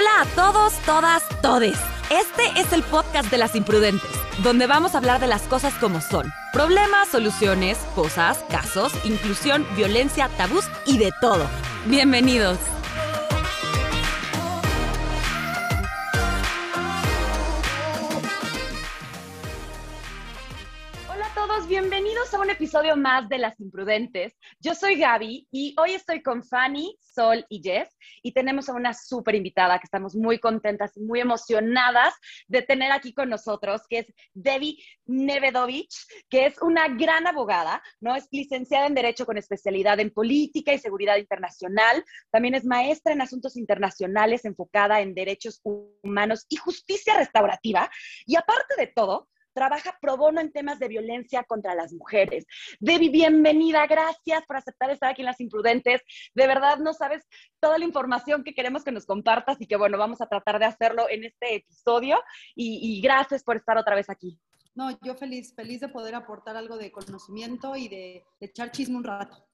Hola a todos, todas, todes. Este es el podcast de las imprudentes, donde vamos a hablar de las cosas como son. Problemas, soluciones, cosas, casos, inclusión, violencia, tabús y de todo. Bienvenidos. bienvenidos a un episodio más de Las Imprudentes. Yo soy Gaby y hoy estoy con Fanny, Sol y Jess y tenemos a una súper invitada que estamos muy contentas muy emocionadas de tener aquí con nosotros, que es Debbie Nevedovich, que es una gran abogada, ¿no? Es licenciada en Derecho con especialidad en Política y Seguridad Internacional. También es maestra en Asuntos Internacionales enfocada en Derechos Humanos y Justicia Restaurativa. Y aparte de todo, trabaja pro bono en temas de violencia contra las mujeres. Debbie, bienvenida, gracias por aceptar estar aquí en Las Imprudentes. De verdad, no sabes toda la información que queremos que nos compartas y que, bueno, vamos a tratar de hacerlo en este episodio. Y, gracias por estar otra vez aquí. No, yo feliz, feliz de poder aportar algo de conocimiento y de, echar chisme un rato.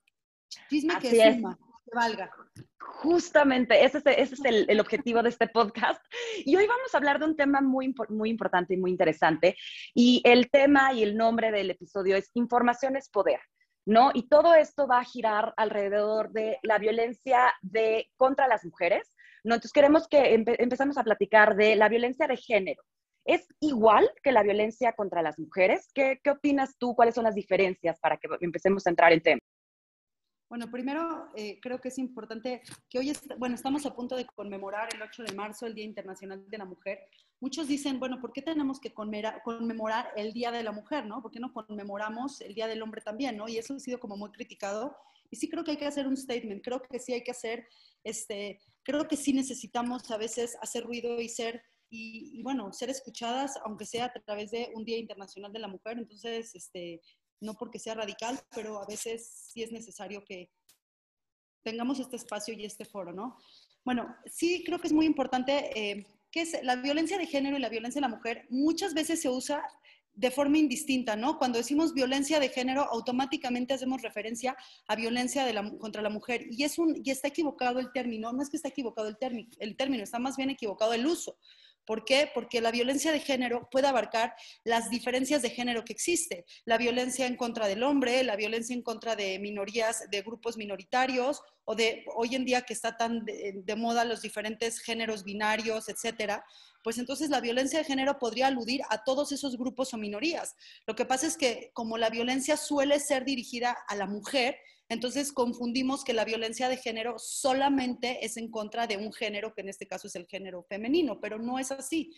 Chisme que suma valga. Justamente, ese es, el, objetivo de este podcast. Y hoy vamos a hablar de un tema muy, muy importante y muy interesante. Y el tema y el nombre del episodio es Información es Poder. ¿No? Y todo esto va a girar alrededor de la violencia de, contra las mujeres, ¿no? Entonces queremos que empezamos a platicar de la violencia de género. ¿Es igual que la violencia contra las mujeres? ¿Qué, ¿Qué, opinas tú? ¿Cuáles son las diferencias para que empecemos a entrar en tema? Bueno, primero eh, creo que es importante que hoy, bueno, estamos a punto de conmemorar el 8 de marzo, el Día Internacional de la Mujer. Muchos dicen, bueno, ¿por qué tenemos que conmemorar, el Día de la Mujer, no? ¿Por qué no conmemoramos el Día del Hombre también, no? Y eso ha sido como muy criticado. Y sí creo que hay que hacer un statement, creo que sí hay que hacer, este, creo que sí necesitamos a veces hacer ruido y ser, y, y bueno, ser escuchadas, aunque sea a través de un Día Internacional de la Mujer. Entonces, este, no porque sea radical, pero a veces sí es necesario que tengamos este espacio y este foro, ¿no? Bueno, sí creo que es muy importante eh, que la violencia de género y la violencia de la mujer muchas veces se usa de forma indistinta, ¿no? Cuando decimos violencia de género, automáticamente hacemos referencia a violencia contra la mujer. Y, es un, y está equivocado el término, no es que está equivocado el, el término, está más bien equivocado el uso. ¿Por qué? Porque la violencia de género puede abarcar las diferencias de género que existe. La violencia en contra del hombre, la violencia en contra de minorías, de grupos minoritarios, o de hoy en día que está tan de, moda los diferentes géneros binarios, etcétera. Pues entonces la violencia de género podría aludir a todos esos grupos o minorías. Lo que pasa es que como la violencia suele ser dirigida a la mujer, entonces confundimos que la violencia de género solamente es en contra de un género, que en este caso es el género femenino, pero no es así.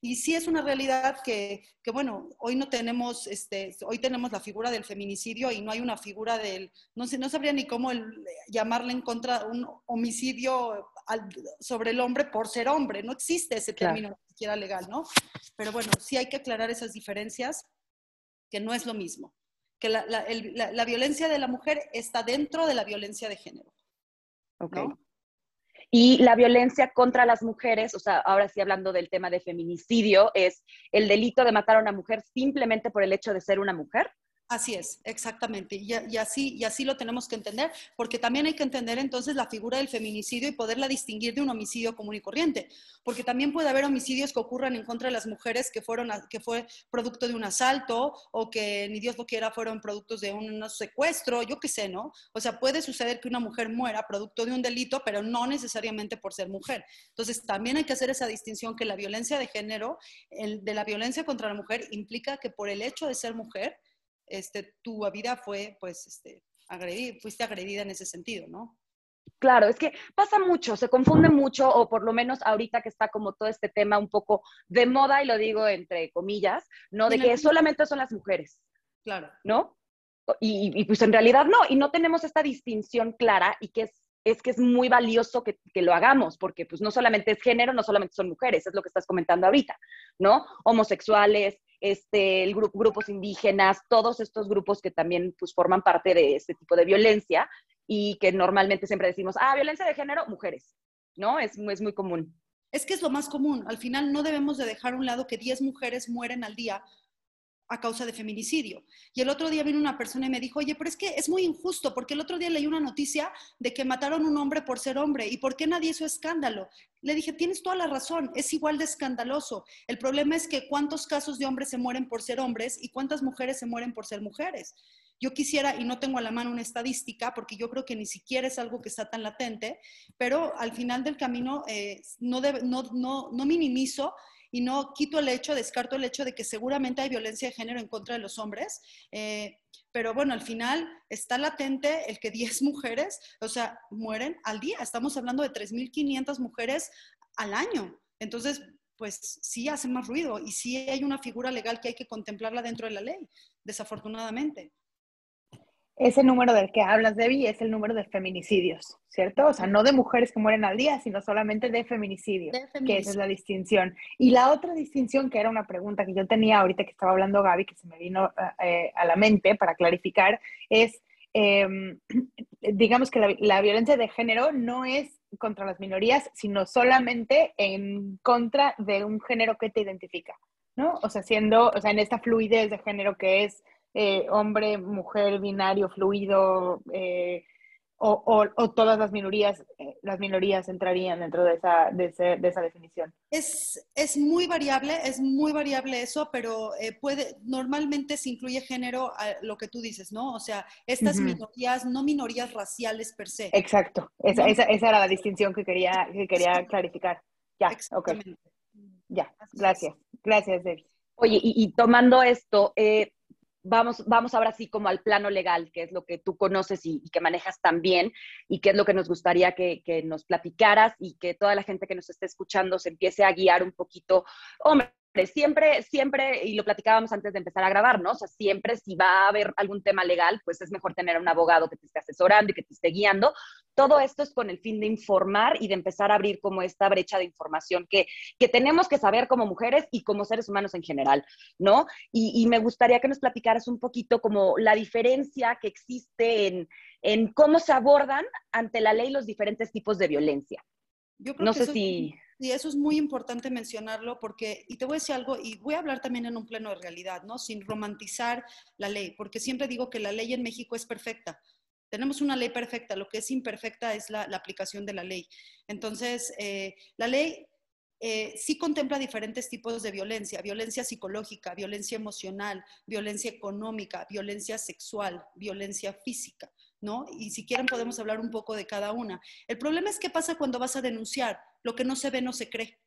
Y sí es una realidad que, bueno, hoy no tenemos, este, hoy tenemos la figura del feminicidio y no hay una figura del, no sé, no sabría ni cómo llamarle en contra un homicidio sobre el hombre por ser hombre, no existe ese término ni siquiera legal, ¿no? Pero bueno, sí hay que aclarar esas diferencias, que no es lo mismo que la, violencia de la mujer está dentro de la violencia de género. Ok. Y la violencia contra las mujeres, o sea, ahora sí hablando del tema de feminicidio, es el delito de matar a una mujer simplemente por el hecho de ser una mujer. Así es, exactamente. Y, así, y así lo tenemos que entender, porque también hay que entender entonces la figura del feminicidio y poderla distinguir de un homicidio común y corriente, porque también puede haber homicidios que ocurran en contra de las mujeres que, fueron que fue producto de un asalto o que ni Dios lo quiera fueron productos de un secuestro, yo qué sé, ¿no? O sea, puede suceder que una mujer muera producto de un delito, pero no necesariamente por ser mujer. Entonces, también hay que hacer esa distinción que la violencia de género, de la violencia contra la mujer, implica que por el hecho de ser mujer, este, tu vida fue, pues, este, fuiste agredida en ese sentido, ¿no? Claro, es que pasa mucho, se confunde mucho, o por lo menos ahorita que está como todo este tema un poco de moda, y lo digo entre comillas, ¿no? De que solamente son las mujeres. Claro. ¿No? Y, pues en realidad no, y no tenemos esta distinción clara y que es, es que es muy valioso que, que, lo hagamos, porque pues no solamente es género, no solamente son mujeres, es lo que estás comentando ahorita, ¿no? Homosexuales, este, el grupos indígenas, todos estos grupos que también pues, forman parte de este tipo de violencia y que normalmente siempre decimos, ah, violencia de género, mujeres, ¿no? Es, es muy común. Es que es lo más común. Al final no debemos de dejar a un lado que 10 mujeres mueren al día a causa de feminicidio. Y el otro día vino una persona y me dijo, oye, pero es que es muy injusto, porque el otro día leí una noticia de que mataron a un hombre por ser hombre, ¿y por qué nadie hizo escándalo? Le dije, tienes toda la razón, es igual de escandaloso. El problema es que cuántos casos de hombres se mueren por ser hombres y cuántas mujeres se mueren por ser mujeres. Yo quisiera, y no tengo a la mano una estadística, porque yo creo que ni siquiera es algo que está tan latente, pero al final del camino eh, no, no, no, no minimizo y no quito el hecho, descarto el hecho de que seguramente hay violencia de género en contra de los hombres, eh, pero bueno, al final está latente el que 10 mujeres, o sea, mueren al día. Estamos hablando de 3.500 mujeres al año. Entonces, pues sí hace más ruido y sí hay una figura legal que hay que contemplarla dentro de la ley, desafortunadamente ese número del que hablas, Debbie, es el número de feminicidios, ¿cierto? O sea, no de mujeres que mueren al día, sino solamente de feminicidios, que esa es la distinción. Y la otra distinción, que era una pregunta que yo tenía ahorita que estaba hablando Gaby, que se me vino eh, a la mente para clarificar, es, em, digamos que la, la violencia de género no es contra las minorías, sino solamente en contra de un género que te identifica, ¿no? O sea, siendo, o sea, en esta fluidez de género que es eh, hombre, mujer, binario, fluido, eh, o, todas las minorías, eh, las minorías entrarían dentro de esa, de, esa definición. Es, es, muy variable, es muy variable eso, pero puede, normalmente se incluye género a lo que tú dices, ¿no? O sea, estas minorías, no minorías raciales per se. Exacto, esa, esa, esa, era la distinción que quería, que quería clarificar. Ya, ok. Ya, gracias. Gracias, Debbie. Oye, y, y tomando esto, eh, vamos, vamos ahora sí como al plano legal, que es lo que tú conoces y, que manejas también, y que es lo que nos gustaría que, que, nos platicaras y que toda la gente que nos esté escuchando se empiece a guiar un poquito. Hombre, siempre, siempre, y lo platicábamos antes de empezar a grabar, ¿no? O sea, siempre si va a haber algún tema legal, pues es mejor tener un abogado que te esté asesorando y que te esté guiando. Todo esto es con el fin de informar y de empezar a abrir como esta brecha de información que, que tenemos que saber como mujeres y como seres humanos en general, ¿no? Y, y me gustaría que nos platicaras un poquito como la diferencia que existe en, en cómo se abordan ante la ley los diferentes tipos de violencia. Yo creo no sé si... Y eso es muy importante mencionarlo porque, y te voy a decir algo, y voy a hablar también en un pleno de realidad, ¿no? Sin romantizar la ley, porque siempre digo que la ley en México es perfecta. Tenemos una ley perfecta, lo que es imperfecta es la, aplicación de la ley. Entonces, eh, la ley eh, sí contempla diferentes tipos de violencia, violencia psicológica, violencia emocional, violencia económica, violencia sexual, violencia física. ¿no? Y si quieren podemos hablar un poco de cada una. El problema es qué pasa cuando vas a denunciar. Lo que no se ve no se cree.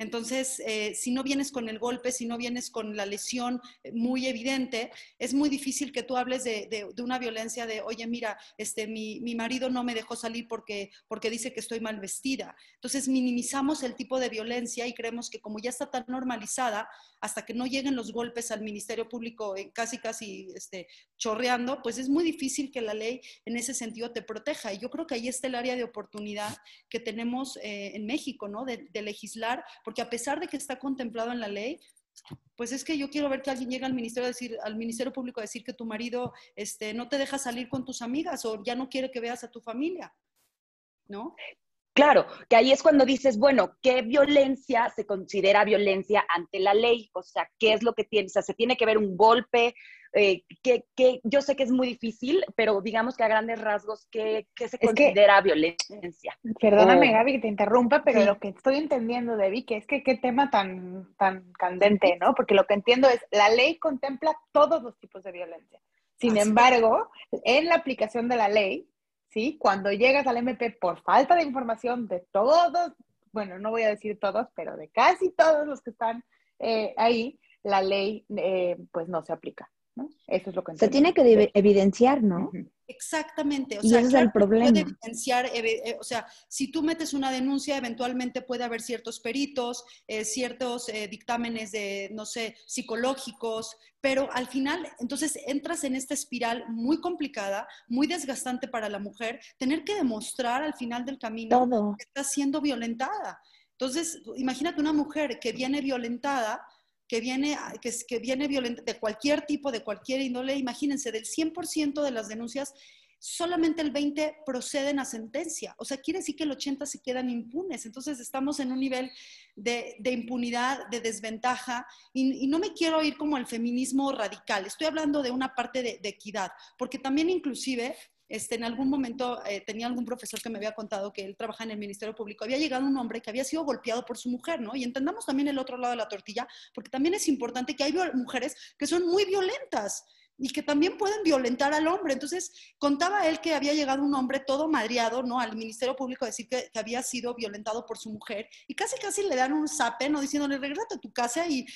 Entonces, eh, si no vienes con el golpe, si no vienes con la lesión eh, muy evidente, es muy difícil que tú hables de, una violencia de, oye, mira, este, mi, marido no me dejó salir porque, porque dice que estoy mal vestida. Entonces, minimizamos el tipo de violencia y creemos que como ya está tan normalizada, hasta que no lleguen los golpes al Ministerio Público eh, casi, casi este, chorreando, pues es muy difícil que la ley en ese sentido te proteja. Y yo creo que ahí está el área de oportunidad que tenemos en México, ¿no? De, de legislar porque a pesar de que está contemplado en la ley, pues es que yo quiero ver que alguien llegue al ministerio a decir, al ministerio público a decir que tu marido este, no te deja salir con tus amigas o ya no quiere que veas a tu familia, ¿no? Claro, que ahí es cuando dices, bueno, ¿qué violencia se considera violencia ante la ley? O sea, ¿qué es lo que tiene? O sea, se tiene que ver un golpe, eh, que, yo sé que es muy difícil, pero digamos que a grandes rasgos, ¿qué, se considera violencia? Perdóname, Gaby, que te interrumpa, pero lo que estoy entendiendo, Debbie, que es que qué tema tan, tan candente, ¿no? Porque lo que entiendo es, la ley contempla todos los tipos de violencia. Sin embargo, en la aplicación de la ley, ¿sí? Cuando llegas al MP por falta de información de todos, bueno, no voy a decir todos, pero de casi todos los que están eh, ahí, la ley eh, pues no se aplica. Eso es lo que Se tiene que evidenciar, ¿no? Exactamente. O y ese es el problema. Puede evidenciar, eh, o sea, si tú metes una denuncia, eventualmente puede haber ciertos peritos, eh, ciertos eh, dictámenes de, no sé, psicológicos, pero al final, entonces entras en esta espiral muy complicada, muy desgastante para la mujer, tener que demostrar al final del camino que está siendo violentada. Entonces, imagínate una mujer que viene violentada, que viene, que, que viene violenta, de cualquier tipo, de cualquier índole, imagínense, del 100% de las denuncias, solamente el 20 proceden a sentencia. O sea, quiere decir que el 80 se quedan impunes. Entonces estamos en un nivel de, impunidad, de desventaja, y, no me quiero ir como el feminismo radical. Estoy hablando de una parte de, equidad, porque también inclusive este, en algún momento eh, tenía algún profesor que me había contado que él trabaja en el Ministerio Público, había llegado un hombre que había sido golpeado por su mujer, ¿no? Y entendamos también el otro lado de la tortilla, porque también es importante que hay mujeres que son muy violentas y que también pueden violentar al hombre. Entonces, contaba él que había llegado un hombre todo madriado, ¿no? Al Ministerio Público a decir que, había sido violentado por su mujer y casi casi le dan un zape, ¿no? Diciéndole, regresa a tu casa y,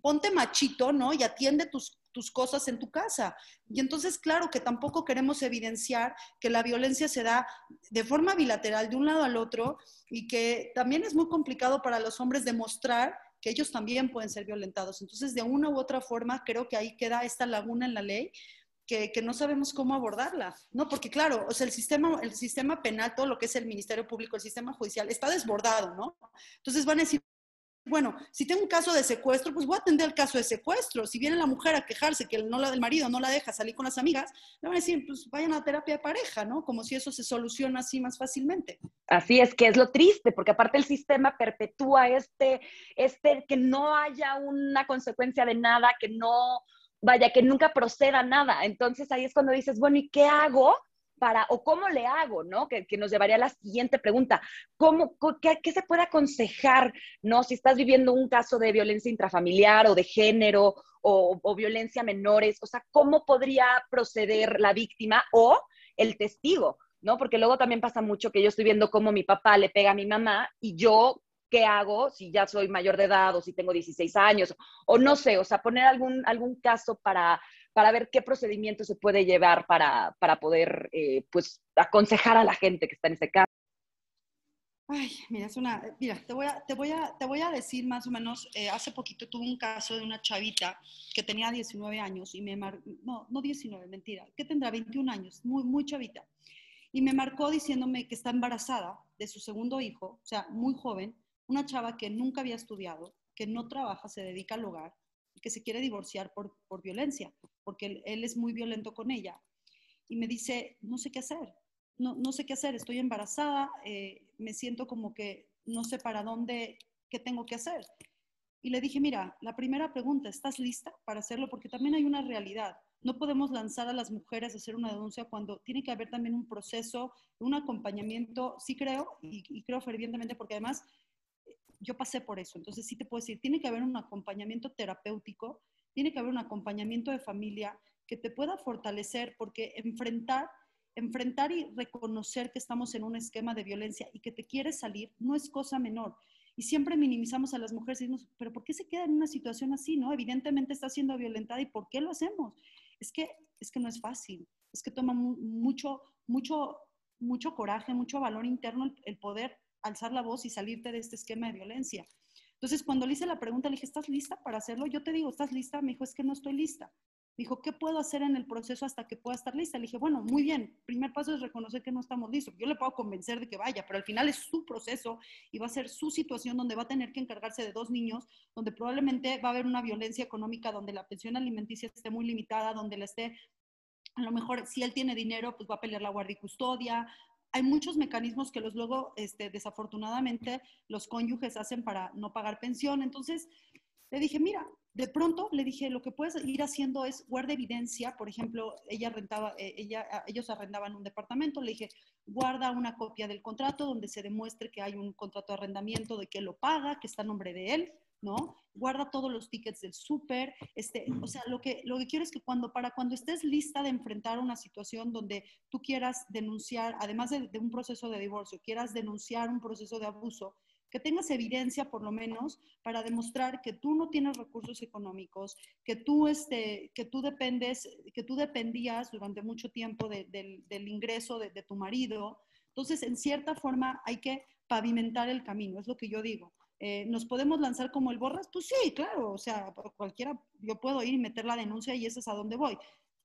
ponte machito, ¿no? Y atiende tus, tus cosas en tu casa. Y entonces, claro que tampoco queremos evidenciar que la violencia se da de forma bilateral de un lado al otro y que también es muy complicado para los hombres demostrar que ellos también pueden ser violentados. Entonces, de una u otra forma, creo que ahí queda esta laguna en la ley que, no sabemos cómo abordarla, ¿no? Porque claro, o sea, el sistema, el sistema penal, todo lo que es el Ministerio Público, el sistema judicial, está desbordado, ¿no? Entonces van a decir, bueno, si tengo un caso de secuestro, pues voy a atender el caso de secuestro. Si viene la mujer a quejarse que no la, del marido no la deja salir con las amigas, le van a decir, pues vayan a terapia de pareja, ¿no? Como si eso se soluciona así más fácilmente. Así es, que es lo triste, porque aparte el sistema perpetúa este, este, que no haya una consecuencia de nada, que no, vaya, que nunca proceda nada. Entonces ahí es cuando dices, bueno, ¿y qué hago? O cómo le hago, ¿no? Que, nos llevaría a la siguiente pregunta. ¿Cómo, qué, se puede aconsejar, ¿no? Si estás viviendo un caso de violencia intrafamiliar o de género o, o violencia menores, o sea, ¿cómo podría proceder la víctima o el testigo? ¿no? Porque luego también pasa mucho que yo estoy viendo cómo mi papá le pega a mi mamá y yo, ¿qué hago si ya soy mayor de edad o si tengo 16 años? O no sé, o sea, poner algún, algún caso para, para ver qué procedimiento se puede llevar para, para poder, eh, pues, aconsejar a la gente que está en ese caso. Ay, mira, es una, mira, te voy a, te voy a, te voy a decir más o menos, eh, hace poquito tuve un caso de una chavita que tenía 19 años y me no, no 19, mentira, que tendrá 21 años, muy, muy chavita. Y me marcó diciéndome que está embarazada de su segundo hijo, o sea, muy joven, una chava que nunca había estudiado, que no trabaja, se dedica al hogar, que se quiere divorciar por, por violencia, porque él, es muy violento con ella. Y me dice, no sé qué hacer, no, no sé qué hacer, estoy embarazada, eh, me siento como que no sé para dónde, qué tengo que hacer. Y le dije, mira, la primera pregunta, ¿estás lista para hacerlo? Porque también hay una realidad. No podemos lanzar a las mujeres a hacer una denuncia cuando tiene que haber también un proceso, un acompañamiento, sí creo, y, y creo fervientemente, porque además yo pasé por eso, entonces sí te puedo decir, tiene que haber un acompañamiento terapéutico, tiene que haber un acompañamiento de familia que te pueda fortalecer, porque enfrentar, enfrentar y reconocer que estamos en un esquema de violencia y que te quieres salir no es cosa menor. Y siempre minimizamos a las mujeres y decimos, pero ¿por qué se queda en una situación así? no Evidentemente está siendo violentada y ¿por qué lo hacemos? Es que, es que no es fácil, es que toma mucho, mucho, mucho coraje, mucho valor interno el poder alzar la voz y salirte de este esquema de violencia. Entonces, cuando le hice la pregunta, le dije, ¿estás lista para hacerlo? Yo te digo, ¿estás lista? Me dijo, es que no estoy lista. Me dijo, ¿qué puedo hacer en el proceso hasta que pueda estar lista? Le dije, bueno, muy bien, primer paso es reconocer que no estamos listos. Yo le puedo convencer de que vaya, pero al final es su proceso y va a ser su situación donde va a tener que encargarse de dos niños, donde probablemente va a haber una violencia económica, donde la pensión alimenticia esté muy limitada, donde la esté a lo mejor si él tiene dinero, pues va a pelear la guardia y custodia, hay muchos mecanismos que los luego, este, desafortunadamente, los cónyuges hacen para no pagar pensión. Entonces, le dije, mira, de pronto le dije, lo que puedes ir haciendo es guarda evidencia. Por ejemplo, ella rentaba, eh, ella, ellos arrendaban un departamento. Le dije, guarda una copia del contrato donde se demuestre que hay un contrato de arrendamiento, de que lo paga, que está a nombre de él. ¿No? Guarda todos los tickets del súper, este, o sea, lo que, lo que quiero es que cuando, para cuando estés lista de enfrentar una situación donde tú quieras denunciar, además de, un proceso de divorcio, quieras denunciar un proceso de abuso, que tengas evidencia por lo menos para demostrar que tú no tienes recursos económicos, que tú, este, que tú dependes, que tú dependías durante mucho tiempo del ingreso de, de tu marido. Entonces, en cierta forma, hay que pavimentar el camino, es lo que yo digo. Eh, ¿Nos podemos lanzar como el borras? Pues sí, claro, o sea, cualquiera, yo puedo ir y meter la denuncia y eso es a dónde voy.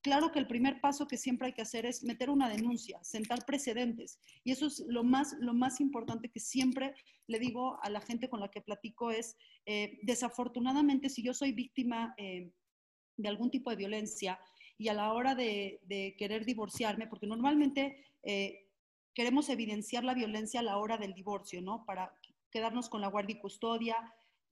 Claro que el primer paso que siempre hay que hacer es meter una denuncia, sentar precedentes. Y eso es lo más, lo más importante que siempre le digo a la gente con la que platico es, eh, desafortunadamente, si yo soy víctima eh, de algún tipo de violencia y a la hora de, querer divorciarme, porque normalmente eh, queremos evidenciar la violencia a la hora del divorcio, ¿no? Para quedarnos con la guardia y custodia.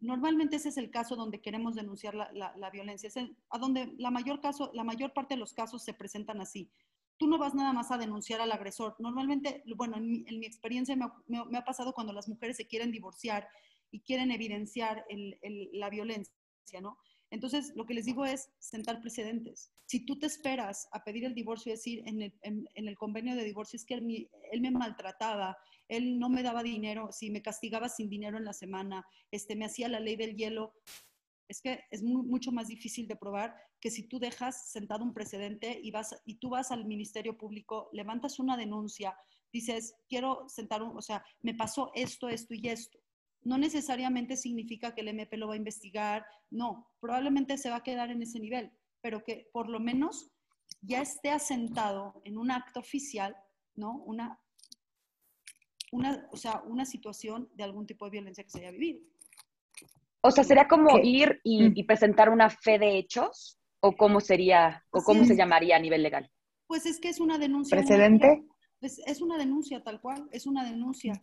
Normalmente ese es el caso donde queremos denunciar la, violencia, es a donde la mayor, caso, la mayor parte de los casos se presentan así. Tú no vas nada más a denunciar al agresor. Normalmente, bueno, en mi, experiencia me ha, pasado cuando las mujeres se quieren divorciar y quieren evidenciar la violencia, ¿no? Entonces, lo que les digo es sentar precedentes. Si tú te esperas a pedir el divorcio y decir en el, convenio de divorcio es que él, me maltrataba, él no me daba dinero, si me castigaba sin dinero en la semana, este, me hacía la ley del hielo, es que es mucho más difícil de probar que si tú dejas sentado un precedente y, vas, y tú vas al Ministerio Público, levantas una denuncia, dices, quiero sentar un, o sea, me pasó esto, esto y esto no necesariamente significa que el MP lo va a investigar, no, probablemente se va a quedar en ese nivel, pero que por lo menos ya esté asentado en un acto oficial, ¿no? Una, una, o sea, una situación de algún tipo de violencia que se haya vivido. O sea, ¿sería como ir mm. y, presentar una fe de hechos? ¿O cómo sería, o cómo se llamaría a nivel legal? Pues es que es una denuncia. ¿Precedente? es, es, una denuncia tal cual, es una denuncia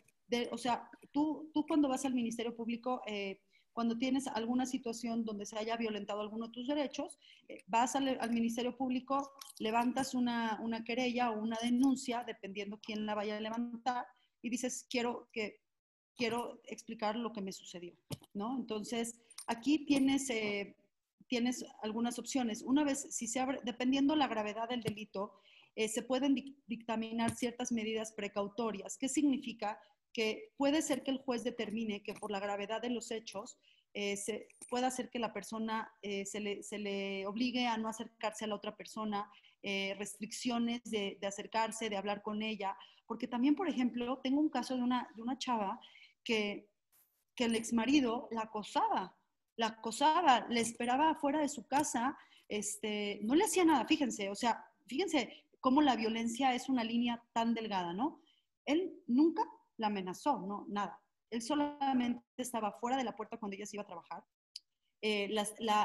o sea, tú, tú cuando vas al Ministerio Público, eh, cuando tienes alguna situación donde se haya violentado alguno de tus derechos, eh, vas al, Ministerio Público, levantas una, una, querella o una denuncia, dependiendo quién la vaya a levantar, y dices, quiero, que, quiero explicar lo que me sucedió, ¿no? Entonces, aquí tienes, eh, tienes algunas opciones. Una vez, si se abre, dependiendo la gravedad del delito, se pueden dictaminar ciertas medidas precautorias. ¿Qué significa? Que puede ser que el juez determine que por la gravedad de los hechos eh, se, pueda hacer que la persona eh, se, le, obligue a no acercarse a la otra persona, eh, restricciones de, acercarse, de hablar con ella. Porque también, por ejemplo, tengo un caso de una, de una chava que, que el exmarido la acosaba, la acosaba, le esperaba afuera de su casa, este, no le hacía nada, fíjense, o sea, fíjense cómo la violencia es una línea tan delgada, ¿no? Él nunca la amenazó, no, nada. Él solamente estaba fuera de la puerta cuando ella se iba a trabajar. Eh,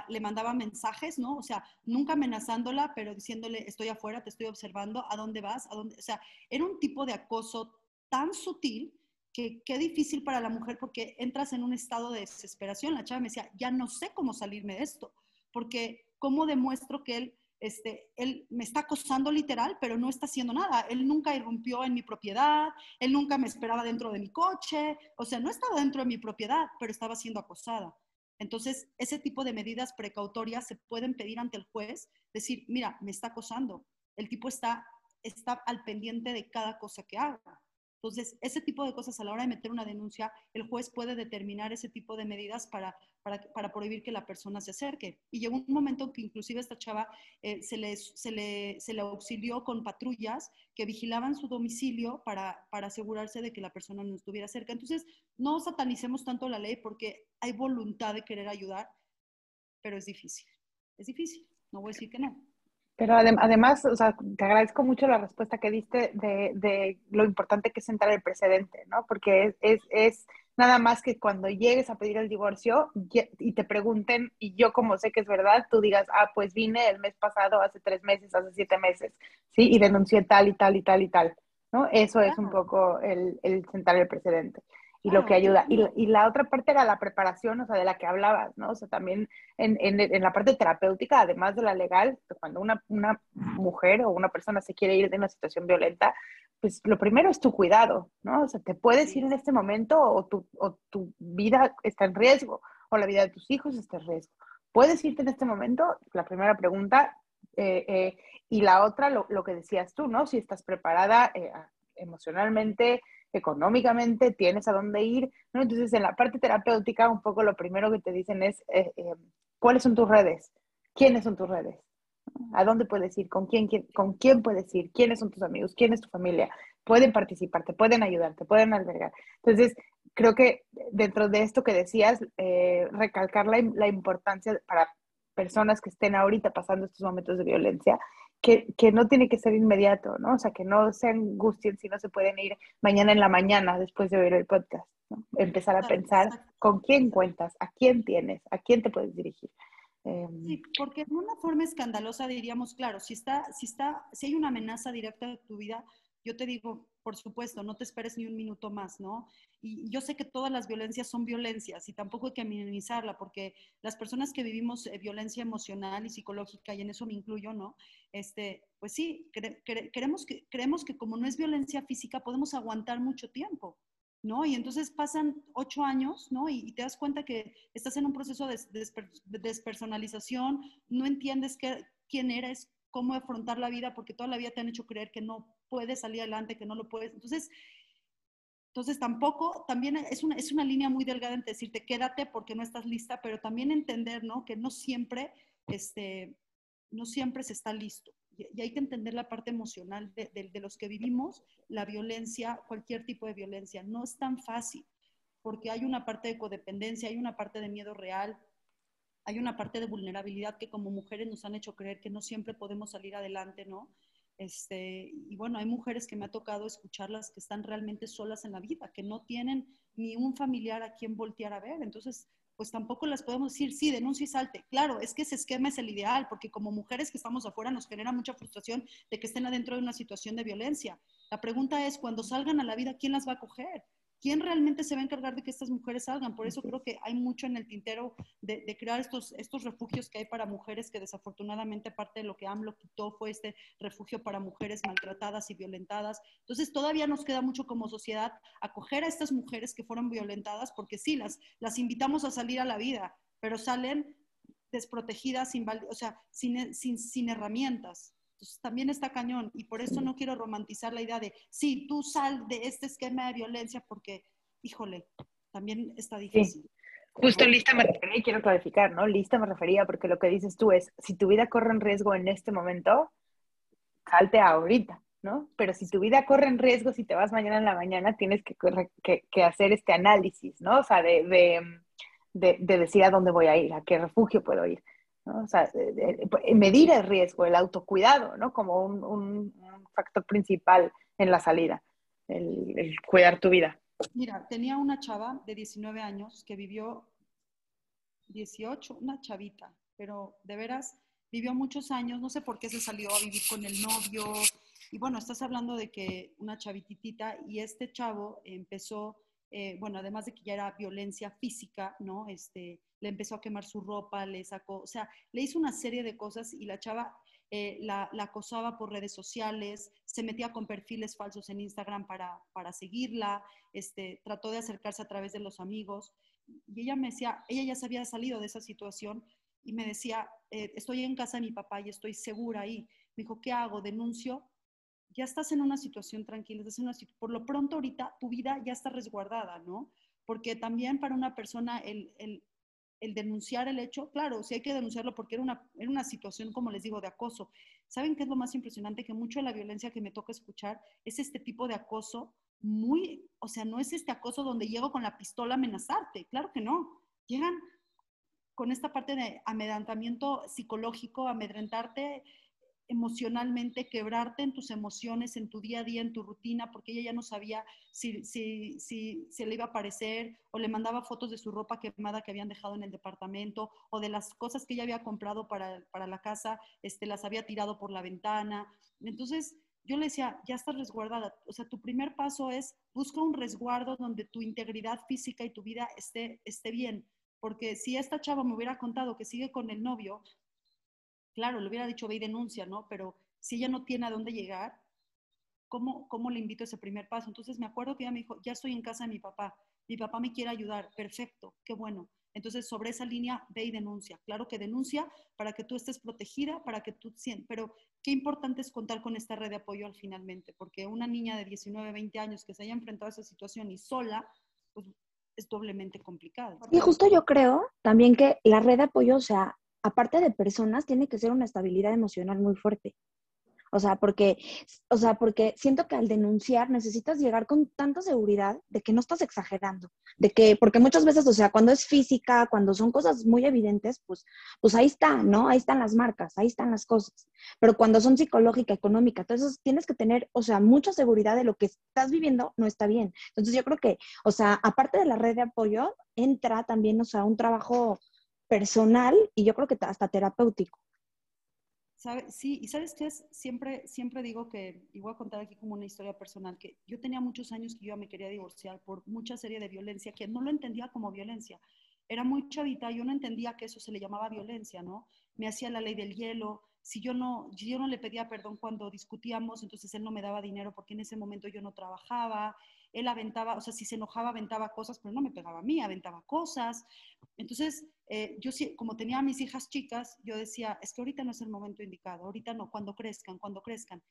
le mandaba mensajes, ¿no? O sea, nunca amenazándola, pero diciéndole, estoy afuera, te estoy observando, ¿a dónde vas? ¿A dónde? O sea, era un tipo de acoso tan sutil que qué difícil para la mujer porque entras en un estado de desesperación. La chava me decía, ya no sé cómo salirme de esto, porque ¿cómo demuestro que él este, él me está acosando literal, pero no está haciendo nada. Él nunca irrumpió en mi propiedad, él nunca me esperaba dentro de mi coche, o sea, no estaba dentro de mi propiedad, pero estaba siendo acosada. Entonces, ese tipo de medidas precautorias se pueden pedir ante el juez, decir, mira, me está acosando. El tipo está, está al pendiente de cada cosa que haga. Entonces, ese tipo de cosas a la hora de meter una denuncia, el juez puede determinar ese tipo de medidas para, para, prohibir que la persona se acerque. Y llegó un momento que inclusive esta chava eh, se, le, se, le, se, le, auxilió con patrullas que vigilaban su domicilio para, para asegurarse de que la persona no estuviera cerca. Entonces, no satanicemos tanto la ley porque hay voluntad de querer ayudar, pero es difícil. Es difícil, no voy a decir que no. Pero además, o sea, te agradezco mucho la respuesta que diste de, de, lo importante que es sentar el precedente, ¿no? Porque es, es, es, nada más que cuando llegues a pedir el divorcio y te pregunten, y yo como sé que es verdad, tú digas, ah, pues vine el mes pasado, hace tres meses, hace siete meses, ¿sí? Y denuncié tal y tal y tal y tal, ¿no? Eso es un poco el, el sentar el precedente y lo que ayuda. Y, y, la otra parte era la preparación, o sea, de la que hablabas, ¿no? O sea, también en, en, en la parte terapéutica, además de la legal, cuando una, una, mujer o una persona se quiere ir de una situación violenta, pues lo primero es tu cuidado, ¿no? O sea, te puedes ir en este momento o tu, o tu vida está en riesgo o la vida de tus hijos está en riesgo. ¿Puedes irte en este momento? La primera pregunta. Eh, eh, y la otra, lo, lo, que decías tú, ¿no? Si estás preparada eh, emocionalmente, económicamente, tienes a dónde ir, ¿no? Entonces, en la parte terapéutica, un poco lo primero que te dicen es, eh, eh, ¿cuáles son tus redes? ¿Quiénes son tus redes? ¿A dónde puedes ir? ¿Con quién, ¿Con quién puedes ir? ¿Quiénes son tus amigos? ¿Quién es tu familia? Pueden participar, te pueden ayudar, te pueden albergar. Entonces, creo que dentro de esto que decías, eh, recalcar la, la importancia para personas que estén ahorita pasando estos momentos de violencia, que, que, no tiene que ser inmediato, ¿no? O sea, que no se angustien si no se pueden ir mañana en la mañana después de oír el podcast, ¿no? Empezar a pensar con quién cuentas, a quién tienes, a quién te puedes dirigir. Em, sí, porque en una forma escandalosa diríamos, claro, si está, si está, si hay una amenaza directa de tu vida, yo te digo, por supuesto, no te esperes ni un minuto más, ¿no? Y yo sé que todas las violencias son violencias y tampoco hay que minimizarla porque las personas que vivimos eh, violencia emocional y psicológica, y en eso me incluyo, ¿no? Este, pues sí, queremos que, creemos que como no es violencia física, podemos aguantar mucho tiempo, ¿no? Y entonces pasan ocho años, ¿no? Y, te das cuenta que estás en un proceso de, despersonalización, no entiendes quién eres, cómo afrontar la vida, porque toda la vida te han hecho creer que no puedes salir adelante, que no lo puedes. Entonces, entonces tampoco, también es una, es una línea muy delgada entre decirte quédate porque no estás lista, pero también entender, ¿no? Que no siempre, este, no siempre se está listo. Y, hay que entender la parte emocional de, de los que vivimos la violencia, cualquier tipo de violencia. No es tan fácil, porque hay una parte de codependencia, hay una parte de miedo real, hay una parte de vulnerabilidad que como mujeres nos han hecho creer que no siempre podemos salir adelante, ¿no? Este, y bueno, hay mujeres que me ha tocado escucharlas que están realmente solas en la vida, que no tienen ni un familiar a quien voltear a ver. Entonces, pues tampoco las podemos decir, sí, denuncia y salte. Claro, es que ese esquema es el ideal, porque como mujeres que estamos afuera nos genera mucha frustración de que estén adentro de una situación de violencia. La pregunta es, cuando salgan a la vida, ¿quién las va a coger? ¿Quién realmente se va a encargar de que estas mujeres salgan? Por eso creo que hay mucho en el tintero de, crear estos, estos refugios que hay para mujeres, que desafortunadamente parte de lo que AMLO quitó fue este refugio para mujeres maltratadas y violentadas. Entonces todavía nos queda mucho como sociedad acoger a estas mujeres que fueron violentadas, porque sí, las, las invitamos a salir a la vida, pero salen desprotegidas, sin, o sea, sin, sin, sin herramientas. Entonces, también está cañón y por eso no quiero romantizar la idea de, sí, tú sal de este esquema de violencia porque, híjole, también está difícil. Justo lista me refería y quiero clarificar, ¿no? Lista me refería porque lo que dices tú es, si tu vida corre en riesgo en este momento, salte ahorita, ¿no? Pero si tu vida corre en riesgo, si te vas mañana en la mañana, tienes que, que, hacer este análisis, ¿no? O sea, de, de, de, decir a dónde voy a ir, a qué refugio puedo ir. O sea, pues, medir el riesgo, el autocuidado, ¿no? Como un, factor principal en la salida, el, cuidar tu vida. Mira, tenía una chava de 19 años que vivió 18, una chavita, pero de veras vivió muchos años, no sé por qué se salió a vivir con el novio. Y bueno, estás hablando de que una chavititita y este chavo empezó eh, bueno, además de que ya era violencia física, ¿no? Este, le empezó a quemar su ropa, le sacó, o sea, le hizo una serie de cosas y la chava eh, la, acosaba por redes sociales, se metía con perfiles falsos en Instagram para, para seguirla, este, trató de acercarse a través de los amigos y ella me decía, ella ya se había salido de esa situación y me decía, eh, estoy en casa de mi papá y estoy segura ahí. Me dijo, ¿qué hago? ¿Denuncio? ya estás en una situación tranquila, estás en una, por lo pronto ahorita tu vida ya está resguardada, ¿no? Porque también para una persona el, el, el denunciar el hecho, claro, sí hay que denunciarlo porque era una, era una situación, como les digo, de acoso. ¿Saben qué es lo más impresionante? Que mucho de la violencia que me toca escuchar es este tipo de acoso muy, o sea, no es este acoso donde llego con la pistola a amenazarte, claro que no. Llegan con esta parte de amedrentamiento psicológico, amedrentarte emocionalmente, quebrarte en tus emociones, en tu día a día, en tu rutina, porque ella ya no sabía si, si, si se le iba a aparecer o le mandaba fotos de su ropa quemada que habían dejado en el departamento o de las cosas que ella había comprado para, para la casa, este, las había tirado por la ventana. Entonces, yo le decía, ya estás resguardada. O sea, tu primer paso es busca un resguardo donde tu integridad física y tu vida esté, esté bien. Porque si esta chava me hubiera contado que sigue con el novio, claro, le hubiera dicho ve y denuncia, ¿no? Pero si ella no tiene a dónde llegar, ¿cómo, ¿cómo le invito ese primer paso? Entonces me acuerdo que ella me dijo, ya estoy en casa de mi papá, mi papá me quiere ayudar, perfecto, qué bueno. Entonces, sobre esa línea, ve y denuncia. Claro que denuncia para que tú estés protegida, para que tú sientas, pero qué importante es contar con esta red de apoyo al finalmente, porque una niña de 19, 20 años que se haya enfrentado a esa situación y sola, pues es doblemente complicado. Y justo yo creo también que la red de apoyo, o sea, aparte de personas, tiene que ser una estabilidad emocional muy fuerte. O sea, porque, o sea, porque siento que al denunciar necesitas llegar con tanta seguridad de que no estás exagerando, de que, porque muchas veces, o sea, cuando es física, cuando son cosas muy evidentes, pues, pues ahí está, ¿no? Ahí están las marcas, ahí están las cosas. Pero cuando son psicológica, económica, entonces tienes que tener, o sea, mucha seguridad de lo que estás viviendo no está bien. Entonces yo creo que, o sea, aparte de la red de apoyo, entra también, o sea, un trabajo personal y yo creo que hasta terapéutico. Sí, y sabes qué es, siempre, siempre digo que, y voy a contar aquí como una historia personal, que yo tenía muchos años que yo me quería divorciar por mucha serie de violencia, que no lo entendía como violencia. Era muy chavita, yo no entendía que eso se le llamaba violencia, ¿no? Me hacía la ley del hielo, si yo no, yo no le pedía perdón cuando discutíamos, entonces él no me daba dinero porque en ese momento yo no trabajaba, él aventaba, o sea, si se enojaba, aventaba cosas, pero no me pegaba a mí, aventaba cosas. Entonces, eh, yo como tenía a mis hijas chicas, yo decía, es que ahorita no es el momento indicado, ahorita no, cuando crezcan, cuando crezcan.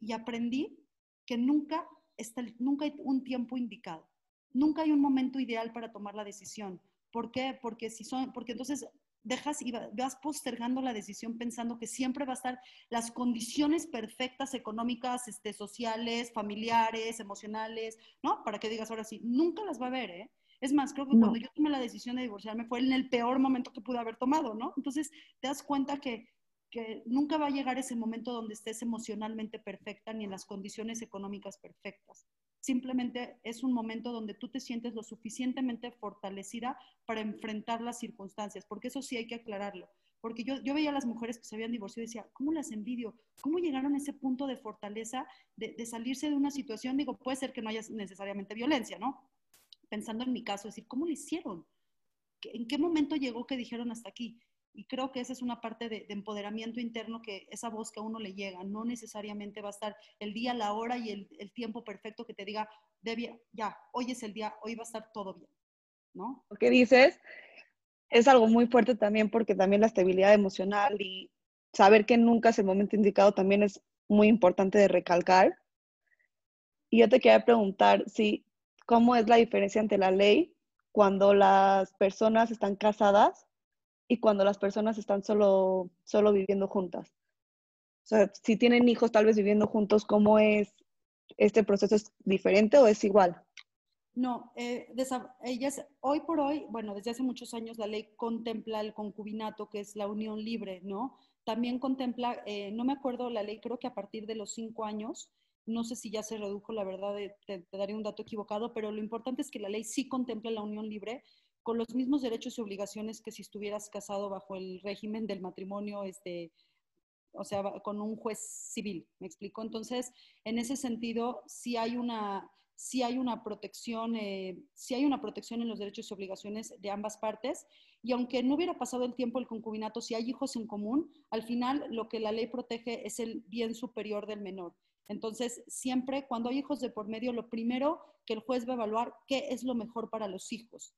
Y aprendí que nunca, está, nunca hay un tiempo indicado, nunca hay un momento ideal para tomar la decisión. ¿Por qué? Porque, si son, porque entonces dejas y vas postergando la decisión pensando que siempre va a estar las condiciones perfectas económicas, este, sociales, familiares, emocionales, ¿no? Para que digas ahora sí, nunca las va a ver, ¿eh? Es más, creo que cuando yo tomé la decisión de divorciarme fue en el peor momento que pude haber tomado, ¿no? Entonces te das cuenta que, que nunca va a llegar ese momento donde estés emocionalmente perfecta ni en las condiciones económicas perfectas. Simplemente es un momento donde tú te sientes lo suficientemente fortalecida para enfrentar las circunstancias, porque eso sí hay que aclararlo. Porque yo, yo veía a las mujeres que se habían divorciado y decía, ¿cómo las envidio? ¿Cómo llegaron a ese punto de fortaleza de, salirse de una situación? Digo, puede ser que no haya necesariamente violencia, ¿no? Pensando en mi caso, decir, ¿cómo lo hicieron? ¿En qué momento llegó que dijeron hasta aquí? Y creo que esa es una parte de, empoderamiento interno, que esa voz que a uno le llega, no necesariamente va a estar el día, la hora y el, tiempo perfecto que te diga, debía, ya, hoy es el día, hoy va a estar todo bien, ¿no? Lo que dices es algo muy fuerte también porque también la estabilidad emocional y saber que nunca es el momento indicado también es muy importante de recalcar. Y yo te quería preguntar si, ¿cómo es la diferencia entre la ley cuando las personas están casadas y cuando las personas están solo, solo viviendo juntas. O sea, si tienen hijos tal vez viviendo juntos, ¿cómo es este proceso? ¿Es diferente o es igual? No, eh, ellas, hoy por hoy, bueno, desde hace muchos años la ley contempla el concubinato, que es la unión libre, ¿no? También contempla, eh, no me acuerdo la ley, creo que a partir de los cinco años, no sé si ya se redujo, la verdad, te, te daré un dato equivocado, pero lo importante es que la ley sí contempla la unión libre, con los mismos derechos y obligaciones que si estuvieras casado bajo el régimen del matrimonio, este, o sea, con un juez civil, ¿me explico? Entonces, en ese sentido, sí hay una, sí hay una protección, eh, hay una protección en los derechos y obligaciones de ambas partes. Y aunque no hubiera pasado el tiempo del concubinato, si hay hijos en común, al final lo que la ley protege es el bien superior del menor. Entonces, siempre cuando hay hijos de por medio, lo primero que el juez va a evaluar qué es lo mejor para los hijos.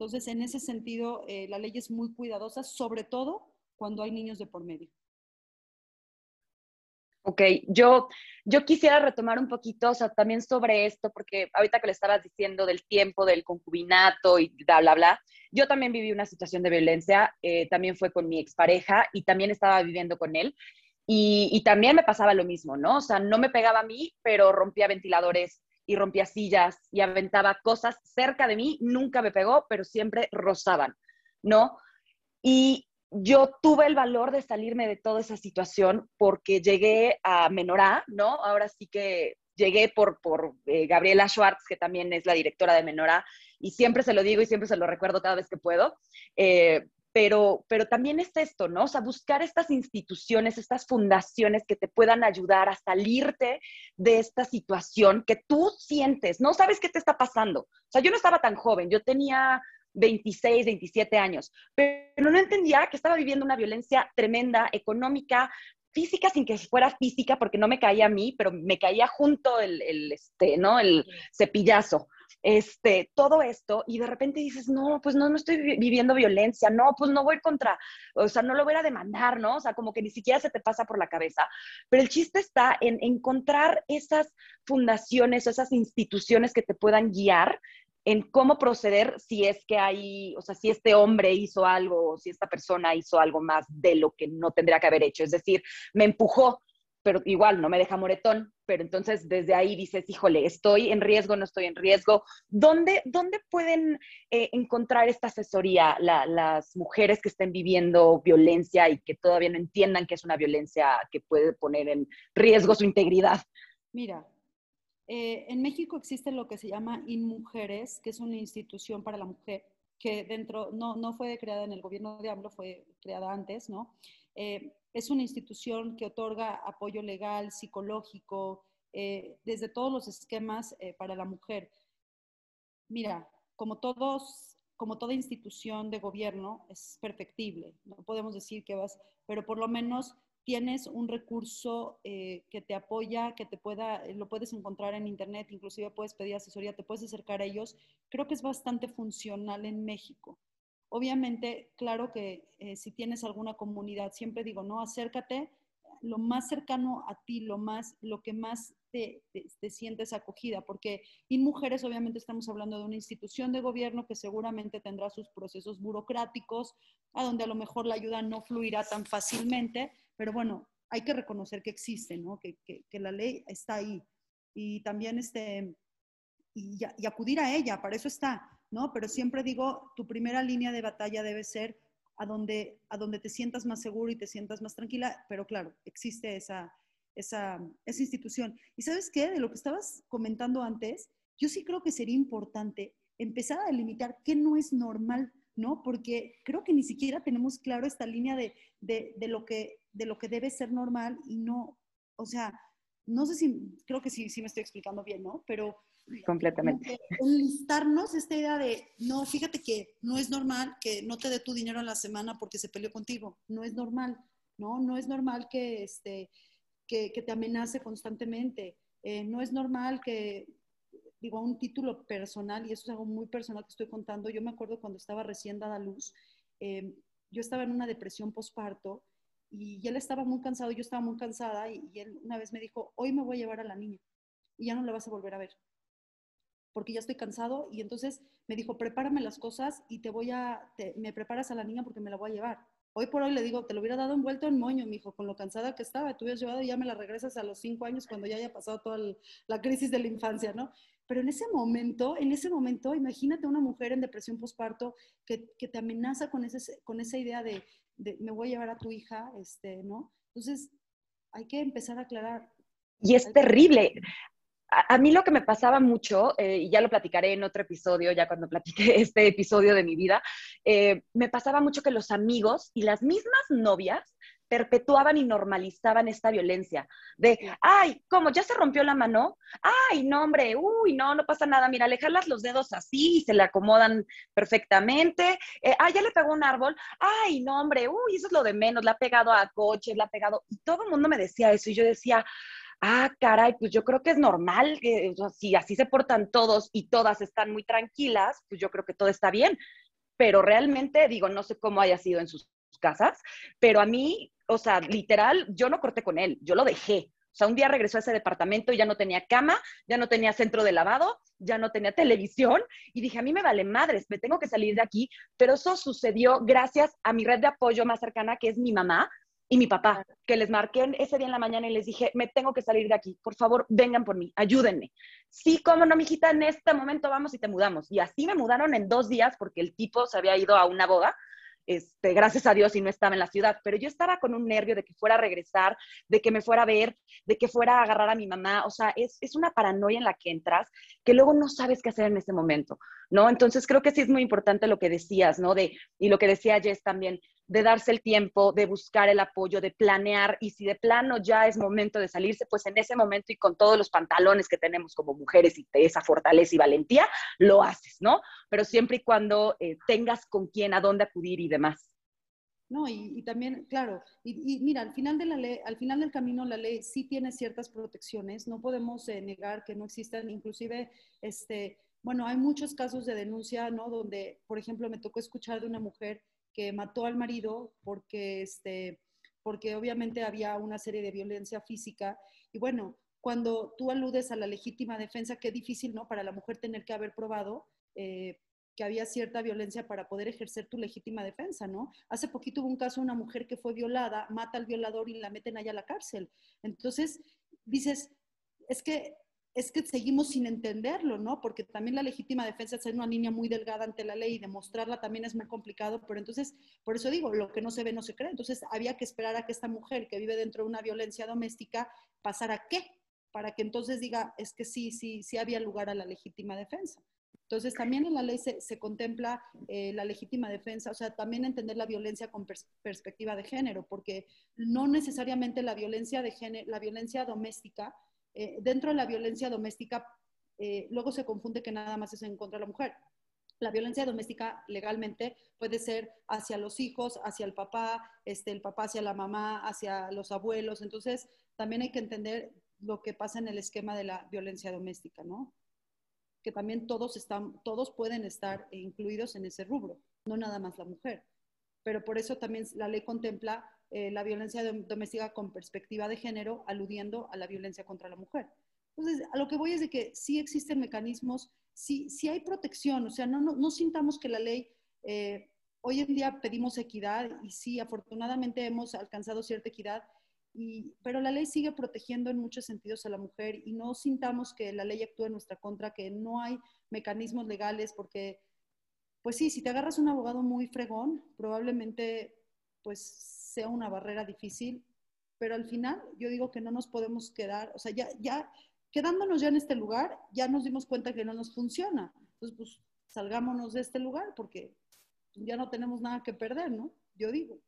Entonces, en ese sentido, eh, la ley es muy cuidadosa, sobre todo cuando hay niños de por medio. Ok, yo, yo quisiera retomar un poquito, o sea, también sobre esto, porque ahorita que le estabas diciendo del tiempo, del concubinato y bla, bla, bla, yo también viví una situación de violencia, eh, también fue con mi expareja y también estaba viviendo con él. Y, y, también me pasaba lo mismo, ¿no? O sea, no me pegaba a mí, pero rompía ventiladores, y rompía sillas y aventaba cosas cerca de mí, nunca me pegó, pero siempre rozaban, ¿no? Y yo tuve el valor de salirme de toda esa situación porque llegué a Menorá, ¿no? Ahora sí que llegué por, por eh, Gabriela Schwartz, que también es la directora de Menorá, y siempre se lo digo y siempre se lo recuerdo cada vez que puedo. Eh, pero, pero también es esto, ¿no? O sea, buscar estas instituciones, estas fundaciones que te puedan ayudar a salirte de esta situación que tú sientes, no sabes qué te está pasando. O sea, yo no estaba tan joven, yo tenía 26, 27 años, pero no entendía que estaba viviendo una violencia tremenda, económica, física sin que fuera física, porque no me caía a mí, pero me caía junto el, el este, ¿no? El cepillazo este, todo esto y de repente dices, no, pues no, no estoy viviendo violencia, no, pues no voy contra, o sea, no lo voy a demandar, ¿no? O sea, como que ni siquiera se te pasa por la cabeza. Pero el chiste está en encontrar esas fundaciones o esas instituciones que te puedan guiar en cómo proceder si es que hay, o sea, si este hombre hizo algo o si esta persona hizo algo más de lo que no tendría que haber hecho. Es decir, me empujó, pero igual no me deja moretón, pero entonces desde ahí dices, híjole, estoy en riesgo, no estoy en riesgo. ¿Dónde, dónde pueden eh, encontrar esta asesoría las mujeres que estén viviendo violencia y que todavía no entiendan que es una violencia que puede poner en riesgo su integridad? Mira, eh, en México existe lo que se llama InMujeres, que es una institución para la mujer, que dentro, no, no fue creada en el gobierno de AMLO, fue creada antes, ¿no? Eh, es una institución que otorga apoyo legal, psicológico, eh, desde todos los esquemas eh, para la mujer. Mira, como todos, como toda institución de gobierno, es perfectible. No podemos decir que vas, pero por lo menos tienes un recurso eh, que te apoya, que te pueda, lo puedes encontrar en internet, inclusive puedes pedir asesoría, te puedes acercar a ellos. Creo que es bastante funcional en México. Obviamente, claro que si tienes alguna comunidad, siempre digo, no, acércate lo más cercano a ti, lo, más, lo que más te, sientes acogida, porque en mujeres obviamente estamos hablando de una institución de gobierno que seguramente tendrá sus procesos burocráticos, a donde a lo mejor la ayuda no fluirá tan fácilmente, pero bueno, hay que reconocer que existe, ¿no? que, la ley está ahí. Y también este, y acudir a ella, para eso está, ¿no? Pero siempre digo, tu primera línea de batalla debe ser a donde, a donde te sientas más seguro y te sientas más tranquila, pero claro, existe esa, esa, esa institución. Y sabes qué, de lo que estabas comentando antes, yo sí creo que sería importante empezar a delimitar qué no es normal, ¿no? Porque creo que ni siquiera tenemos claro esta línea de, de, de, lo, que, de lo que debe ser normal y no, o sea, no sé si, creo que sí, sí me estoy explicando bien, ¿no? Pero completamente. Enlistarnos esta idea de, no, fíjate que no es normal que no te dé tu dinero en la semana porque se peleó contigo, no es normal, ¿no? No es normal que, este, que, te amenace constantemente, eh, no es normal que, digo, un título personal, y eso es algo muy personal que estoy contando, yo me acuerdo cuando estaba recién dada a luz, eh, yo estaba en una depresión postparto y él estaba muy cansado, yo estaba muy cansada y, y él una vez me dijo, hoy me voy a llevar a la niña y ya no la vas a volver a ver porque ya estoy cansado y entonces me dijo, prepárame las cosas y te voy a, me preparas a la niña porque me la voy a llevar. Hoy por hoy le digo, te lo hubiera dado envuelto en moño, mi hijo, con lo cansada que estaba, te hubieras llevado y ya me la regresas a los cinco años cuando ya haya pasado toda la crisis de la infancia, ¿no? Pero en ese momento, en ese momento, imagínate una mujer en depresión postparto que, que te amenaza con, ese, con esa idea de, de, me voy a llevar a tu hija, este, ¿no? Entonces, hay que empezar a aclarar. Y es terrible a, mí lo que me pasaba mucho, eh, y ya lo platicaré en otro episodio, ya cuando platiqué este episodio de mi vida, eh, me pasaba mucho que los amigos y las mismas novias perpetuaban y normalizaban esta violencia de, ay, ¿cómo? ¿Ya se rompió la mano? Ay, no, hombre, uy, no, no pasa nada, mira, alejarlas los dedos así y se le acomodan perfectamente. Eh, ay, ya le pegó un árbol. Ay, no, hombre, uy, eso es lo de menos, la ha pegado a coches, la ha pegado. Y todo el mundo me decía eso y yo decía, ah, caray, pues yo creo que es normal, que si así se portan todos y todas están muy tranquilas, pues yo creo que todo está bien. Pero realmente, digo, no sé cómo haya sido en sus casas, pero a mí, o sea, literal, yo no corté con él, yo lo dejé. O sea, un día regresó a ese departamento y ya no tenía cama, ya no tenía centro de lavado, ya no tenía televisión y dije, a mí me vale madres, me tengo que salir de aquí, pero eso sucedió gracias a mi red de apoyo más cercana, que es mi mamá, y mi papá, que les marqué ese día en la mañana y les dije, me tengo que salir de aquí, por favor, vengan por mí, ayúdenme. Sí, cómo no, mijita, en este momento vamos y te mudamos. Y así me mudaron en dos días porque el tipo se había ido a una boda este, gracias a Dios y no estaba en la ciudad, pero yo estaba con un nervio de que fuera a regresar, de que me fuera a ver, de que fuera a agarrar a mi mamá, o sea, es, es una paranoia en la que entras que luego no sabes qué hacer en ese momento, ¿no? Entonces creo que sí es muy importante lo que decías, ¿no? De, y lo que decía Jess también, de darse el tiempo, de buscar el apoyo, de planear, y si de plano ya es momento de salirse, pues en ese momento y con todos los pantalones que tenemos como mujeres y esa fortaleza y valentía, lo haces, ¿no? Pero siempre y cuando eh, tengas con quién, a dónde acudir y demás. No, y, también, claro, y, mira, al final, de la ley, al final del camino la ley sí tiene ciertas protecciones, no podemos eh, negar que no existan, inclusive, este, bueno, hay muchos casos de denuncia, ¿no? Donde, por ejemplo, me tocó escuchar de una mujer que mató al marido porque, este, porque obviamente había una serie de violencia física. Y bueno, cuando tú aludes a la legítima defensa, qué difícil, ¿no? Para la mujer tener que haber probado eh, que había cierta violencia para poder ejercer tu legítima defensa, ¿no? Hace poquito hubo un caso de una mujer que fue violada, mata al violador y la meten allá a la cárcel. Entonces, dices, es que es que seguimos sin entenderlo, ¿no? Porque también la legítima defensa es una niña muy delgada ante la ley y demostrarla también es muy complicado, pero entonces, por eso digo, lo que no se ve no se cree. Entonces, había que esperar a que esta mujer que vive dentro de una violencia doméstica pasara qué, para que entonces diga, es que sí, sí, sí había lugar a la legítima defensa. Entonces, también en la ley se, contempla eh, la legítima defensa, o sea, también entender la violencia con perspectiva de género, porque no necesariamente la violencia, de la violencia doméstica, eh, dentro de la violencia doméstica, eh, luego se confunde que nada más es en contra de la mujer. La violencia doméstica legalmente puede ser hacia los hijos, hacia el papá, este, el papá hacia la mamá, hacia los abuelos. Entonces, también hay que entender lo que pasa en el esquema de la violencia doméstica, ¿no? que también todos, están, todos pueden estar incluidos en ese rubro, no nada más la mujer. Pero por eso también la ley contempla eh, la violencia doméstica con perspectiva de género, aludiendo a la violencia contra la mujer. Entonces, a lo que voy es de que sí existen mecanismos, sí, sí hay protección, o sea, no, no, no sintamos que la ley, eh, hoy en día pedimos equidad y sí, afortunadamente hemos alcanzado cierta equidad, pero la ley sigue protegiendo en muchos sentidos a la mujer y no sintamos que la ley actúa en nuestra contra, que no hay mecanismos legales, porque, pues sí, si te agarras un abogado muy fregón, probablemente pues sea una barrera difícil, pero al final yo digo que no nos podemos quedar, o sea, ya, ya quedándonos ya en este lugar, ya nos dimos cuenta que no nos funciona. Entonces, pues salgámonos de este lugar porque ya no tenemos nada que perder, ¿no? Yo digo.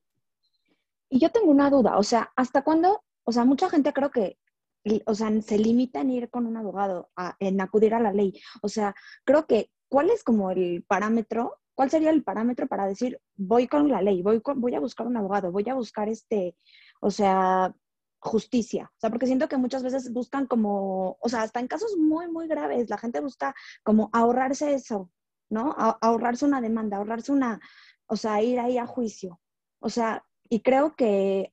Y yo tengo una duda, o sea, ¿hasta cuándo? O sea, mucha gente creo que, o sea, se limita en ir con un abogado, en acudir a la ley. O sea, creo que, ¿cuál es como el parámetro? ¿Cuál sería el parámetro para decir, voy con la ley, voy, voy a buscar un abogado, voy a buscar este, o sea, justicia. O sea, porque siento que muchas veces buscan como, o sea, hasta en casos muy, muy graves, la gente busca como ahorrarse eso, ¿no? ahorrarse una demanda, ahorrarse una, o sea, ir ahí a juicio. O sea, y creo que,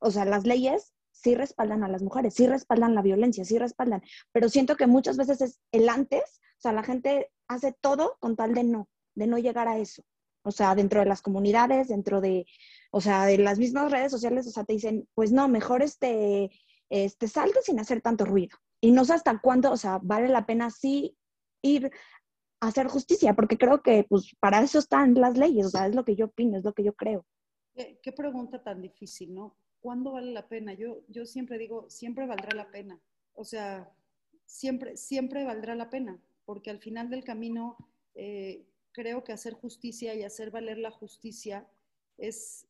o sea, las leyes sí respaldan a las mujeres, sí respaldan la violencia, sí respaldan, pero siento que muchas veces es el antes, o sea, la gente hace todo con tal de no, de no llegar a eso. O sea, dentro de las comunidades, dentro de, o sea, de las mismas redes sociales, o sea, te dicen, pues no, mejor este, este salte sin hacer tanto ruido. Y no sé hasta cuándo, o sea, vale la pena sí ir a hacer justicia, porque creo que pues para eso están las leyes, o sea, es lo que yo opino, es lo que yo creo. Qué, pregunta tan difícil, ¿no? ¿Cuándo vale la pena? Yo, yo siempre digo, siempre valdrá la pena. O sea, siempre, siempre valdrá la pena, porque al final del camino eh, creo que hacer justicia y hacer valer la justicia es,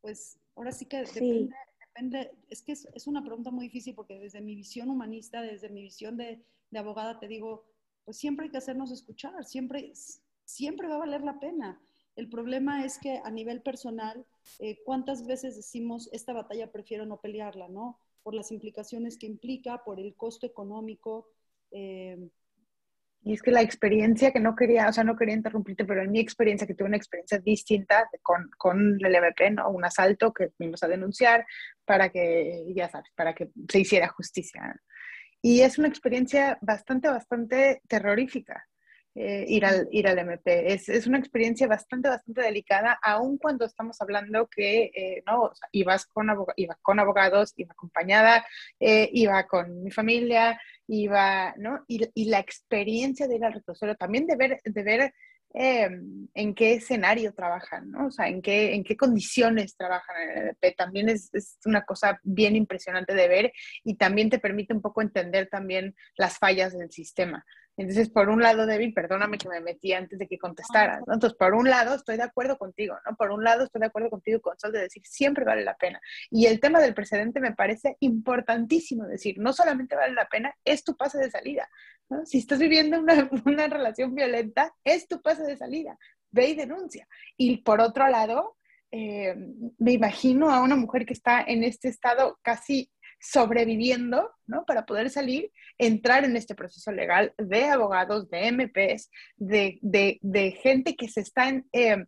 pues, ahora sí que depende, depende es que es, una pregunta muy difícil porque desde mi visión humanista, desde mi visión de, de abogada, te digo, pues siempre hay que hacernos escuchar, siempre, siempre va a valer la pena. El problema es que a nivel personal, eh, ¿cuántas veces decimos, esta batalla prefiero no pelearla, ¿no? Por las implicaciones que implica, por el costo económico. Eh, y es que la experiencia que no quería, o sea, no quería interrumpirte, pero en mi experiencia, que tuve una experiencia distinta con, con el MVP, ¿no? Un asalto que fuimos a denunciar para que, ya sabes, para que se hiciera justicia. Y es una experiencia bastante, bastante terrorífica. Eh, ir, al, ir al MP. Es, es, una experiencia bastante, bastante delicada, aun cuando estamos hablando que, eh, ¿no? ibas, con iba con abogados, iba acompañada, eh, iba con mi familia, iba, ¿no? Y, y, la experiencia de ir al reclusorio, también de ver, de ver em, en qué escenario trabajan, ¿no? O sea, en qué, en qué condiciones trabajan en el MP. También es, es, una cosa bien impresionante de ver y también te permite un poco entender también las fallas del sistema. Entonces, por un lado, Debbie, perdóname que me metí antes de que contestaras. Entonces, por un lado, estoy de acuerdo contigo, ¿no? Por un lado, estoy de acuerdo contigo con Sol de decir, siempre vale la pena. Y el tema del precedente me parece importantísimo decir, no solamente vale la pena, es tu pase de salida, ¿no? Si estás viviendo una, una relación violenta, es tu pase de salida. Ve y denuncia. Y por otro lado, eh, me imagino a una mujer que está en este estado casi sobreviviendo, ¿no? Para poder salir, entrar en este proceso legal de abogados, de MPs, de, de, gente que se están eh,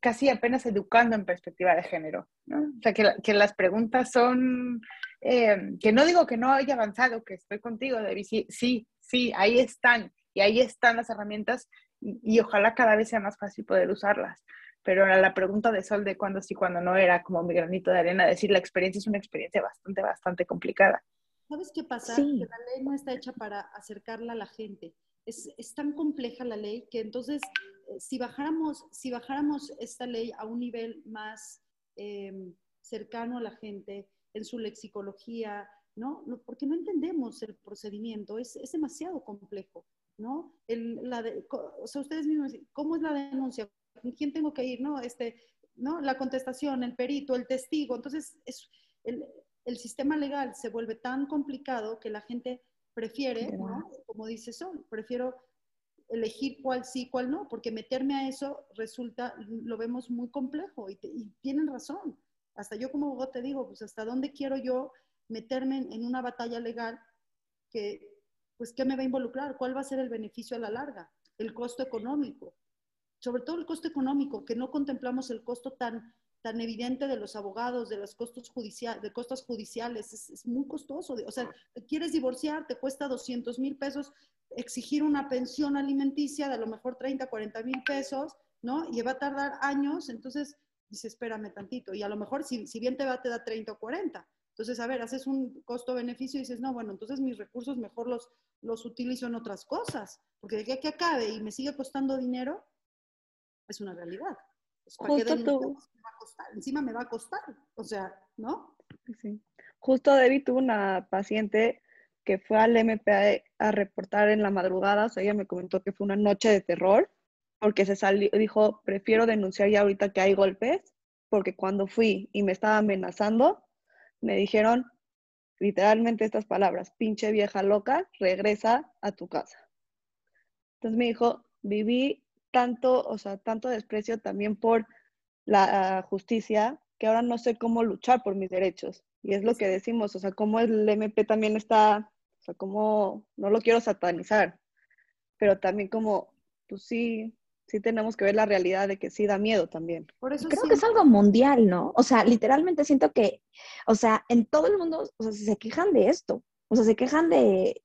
casi apenas educando en perspectiva de género, ¿no? O sea, que, que las preguntas son, eh, que no digo que no haya avanzado, que estoy contigo, David, sí, sí, ahí están, y ahí están las herramientas, y ojalá cada vez sea más fácil poder usarlas pero la pregunta de Sol de cuándo sí, cuándo no, era como mi granito de arena, decir la experiencia es una experiencia bastante, bastante complicada. ¿Sabes qué pasa? Que la ley no está hecha para acercarla a la gente. Es, es tan compleja la ley que entonces, eh, si, bajáramos, si bajáramos esta ley a un nivel más em, cercano a la gente, en su lexicología, ¿no? Porque no entendemos el procedimiento, es, es demasiado complejo, ¿no? El, la o sea, ustedes mismos, ¿cómo es la denuncia? ¿Con quién tengo que ir? ¿No? Este, ¿no? La contestación, el perito, el testigo. Entonces, es, el, el sistema legal se vuelve tan complicado que la gente prefiere, ¿no? como dice Sol, prefiero elegir cuál sí, cuál no, porque meterme a eso resulta, lo vemos muy complejo y, tienen razón. Hasta yo como abogado te digo, pues hasta dónde quiero yo meterme en, una batalla legal que, pues, ¿qué me va a involucrar? ¿Cuál va a ser el beneficio a la larga? El costo económico. Sobre todo el costo económico, que no contemplamos el costo tan, tan evidente de los abogados, de los costos, judiciales, de costos judiciales. Es, muy costoso. O sea, quieres divorciar, te cuesta 200 mil pesos exigir una pensión alimenticia de a lo mejor 30, 40 mil pesos, ¿no? Y va a tardar años, entonces dice, espérame tantito. Y a lo mejor, si, si bien te va, te da 30 o 40. Entonces, a ver, haces un costo-beneficio y dices, no, bueno, entonces mis recursos mejor los, los utilizo en otras cosas, porque de que, que acabe y me sigue costando dinero, es una realidad. Justo tú. Me va a costar, encima me va a costar, o sea, ¿no? Sí. Justo Debbie tuvo una paciente que fue al MP a, reportar en la madrugada, o sea, ella me comentó que fue una noche de terror, porque se salió, dijo, prefiero denunciar ya ahorita que hay golpes, porque cuando fui y me estaba amenazando, me dijeron literalmente estas palabras, pinche vieja loca, regresa a tu casa. Entonces me dijo, viví tanto, o sea, tanto desprecio también por la justicia, que ahora no sé cómo luchar por mis derechos. Y es lo que decimos, o sea, cómo el MP también está, o sea, como, no lo quiero satanizar, pero también como, pues sí, sí tenemos que ver la realidad de que sí da miedo también. Por eso Creo que es algo mundial, ¿no? O sea, literalmente siento que, o sea, en todo el mundo, o sea, se quejan de esto, o sea, se quejan de,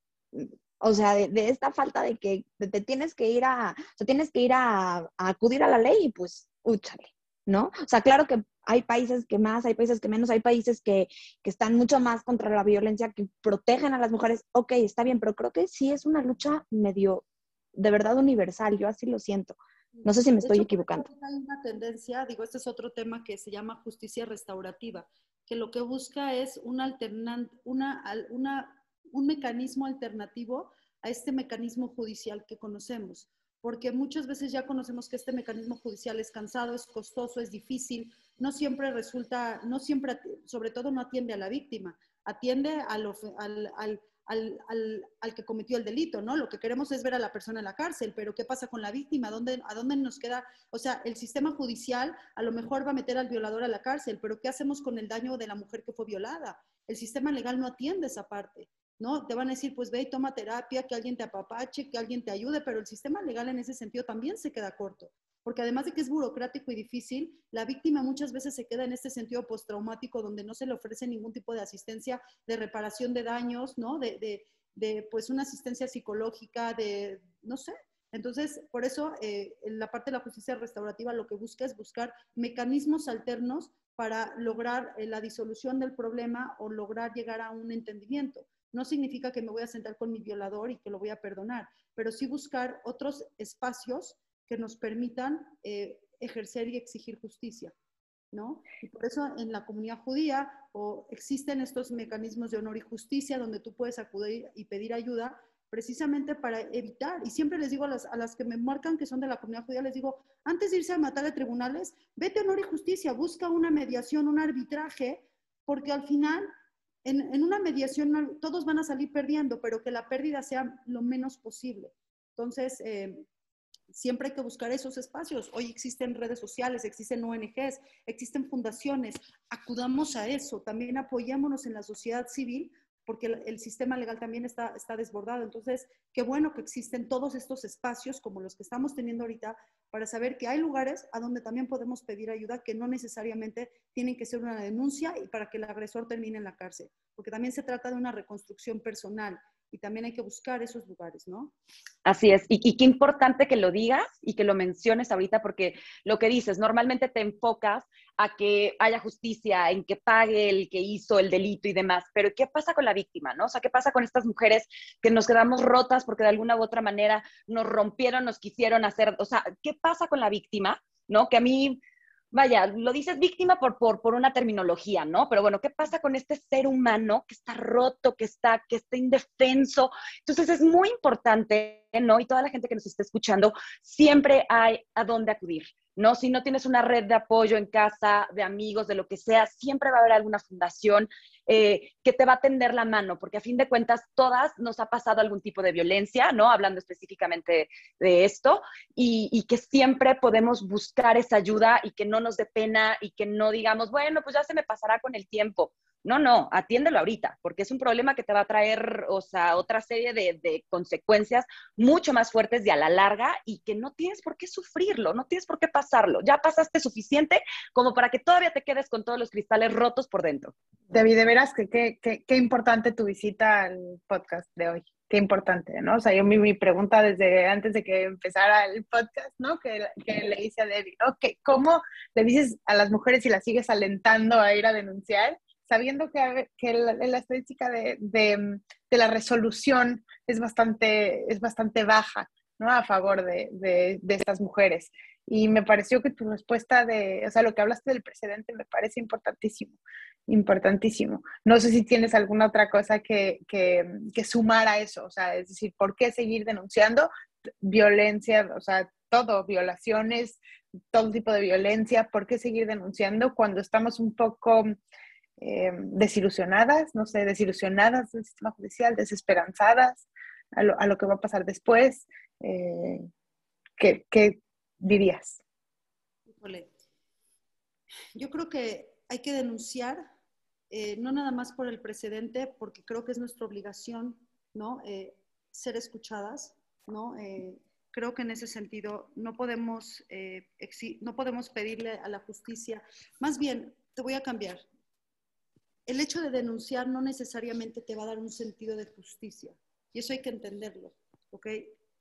o sea, de, esta falta de que te tienes que ir a, o sea, tienes que ir a, a acudir a la ley y pues, úchale, ¿no? O sea, claro que hay países que más, hay países que menos, hay países que, están mucho más contra la violencia, que protegen a las mujeres. Ok, está bien, pero creo que sí es una lucha medio, de verdad, universal. Yo así lo siento. No sé si me estoy equivocando. Hay una tendencia, digo, este es otro tema que se llama justicia restaurativa, que lo que busca es un, una, una, un mecanismo alternativo a este mecanismo judicial que conocemos porque muchas veces ya conocemos que este mecanismo judicial es cansado, es costoso, es difícil, no siempre resulta, no siempre, sobre todo no atiende a la víctima, atiende al, al, al, al, que cometió el delito, ¿no? Lo que queremos es ver a la persona en la cárcel, pero ¿qué pasa con la víctima? ¿Dónde, ¿A dónde nos queda? O sea, el sistema judicial a lo mejor va a meter al violador a la cárcel, pero ¿qué hacemos con el daño de la mujer que fue violada? El sistema legal no atiende esa parte. ¿No? Te van a decir, pues ve y toma terapia, que alguien te apapache, que alguien te ayude, pero el sistema legal en ese sentido también se queda corto, porque además de que es burocrático y difícil, la víctima muchas veces se queda en este sentido postraumático donde no se le ofrece ningún tipo de asistencia de reparación de daños, ¿no? De, pues una asistencia psicológica, de, no sé. Entonces, por eso, eh, la parte de la justicia restaurativa lo que busca es buscar mecanismos alternos para lograr eh, la disolución del problema o lograr llegar a un entendimiento. No significa que me voy a sentar con mi violador y que lo voy a perdonar, pero sí buscar otros espacios que nos permitan eh, ejercer y exigir justicia. ¿No? Y por eso en la comunidad judía o existen estos mecanismos de honor y justicia donde tú puedes acudir y pedir ayuda precisamente para evitar, y siempre les digo a las, a las que me marcan que son de la comunidad judía, les digo, antes de irse a matar a tribunales, vete a honor y justicia, busca una mediación, un arbitraje, porque al final en, una mediación todos van a salir perdiendo, pero que la pérdida sea lo menos posible. Entonces, eh, siempre hay que buscar esos espacios. Hoy existen redes sociales, existen ONGs, existen fundaciones. Acudamos a eso, también apoyémonos en la sociedad civil porque el, sistema legal también está, está desbordado. Entonces, qué bueno que existen todos estos espacios como los que estamos teniendo ahorita para saber que hay lugares a donde también podemos pedir ayuda que no necesariamente tienen que ser una denuncia y para que el agresor termine en la cárcel, porque también se trata de una reconstrucción personal y también hay que buscar esos lugares, ¿no? Así es, y, qué importante que lo digas y que lo menciones ahorita, porque lo que dices, normalmente te enfocas a que haya justicia, en que pague el que hizo el delito y demás, pero ¿qué pasa con la víctima, no? O sea, ¿qué pasa con estas mujeres que nos quedamos rotas porque de alguna u otra manera nos rompieron, nos quisieron hacer, o sea, ¿qué pasa con la víctima, no? Que a mí vaya, lo dices víctima por, por, por, una terminología, ¿no? Pero bueno, ¿qué pasa con este ser humano que está roto, que está, que está indefenso? Entonces es muy importante, ¿no? Y toda la gente que nos está escuchando, siempre hay a dónde acudir. ¿no? Si no tienes una red de apoyo en casa, de amigos, de lo que sea, siempre va a haber alguna fundación eh, que te va a tender la mano, porque a fin de cuentas todas nos ha pasado algún tipo de violencia, ¿no? Hablando específicamente de esto, y, y, que siempre podemos buscar esa ayuda y que no nos dé pena y que no digamos, bueno, pues ya se me pasará con el tiempo. No, no, atiéndelo ahorita, porque es un problema que te va a traer, o sea, otra serie de, consecuencias mucho más fuertes y a la larga y que no tienes por qué sufrirlo, no tienes por qué pasarlo. Ya pasaste suficiente como para que todavía te quedes con todos los cristales rotos por dentro. David, de veras que qué importante tu visita al podcast de hoy. Qué importante, ¿no? O sea, yo mi, pregunta desde antes de que empezara el podcast, ¿no? Que, le hice a Debbie, ¿no? ¿Cómo le dices a las mujeres y las sigues alentando a ir a denunciar? Sabiendo que, que la, la, estadística de, de, de, la resolución es bastante, es bastante baja ¿no? a favor de, de, estas mujeres. Y me pareció que tu respuesta de, o sea, lo que hablaste del precedente me parece importantísimo, importantísimo. No sé si tienes alguna otra cosa que, que, que sumar a eso, o sea, es decir, ¿por qué seguir denunciando violencia, o sea, todo, violaciones, todo tipo de violencia, ¿por qué seguir denunciando cuando estamos un poco eh, desilusionadas, no sé, desilusionadas del sistema judicial, desesperanzadas a lo, a lo que va a pasar después. Eh, ¿qué, ¿qué, dirías? Yo creo que hay que denunciar, eh, no nada más por el precedente, porque creo que es nuestra obligación, ¿no? Eh, ser escuchadas, ¿no? Creo que en ese sentido no podemos, no podemos pedirle a la justicia, más bien, te voy a cambiar, el hecho de denunciar no necesariamente te va a dar un sentido de justicia. Y eso hay que entenderlo. ¿ok?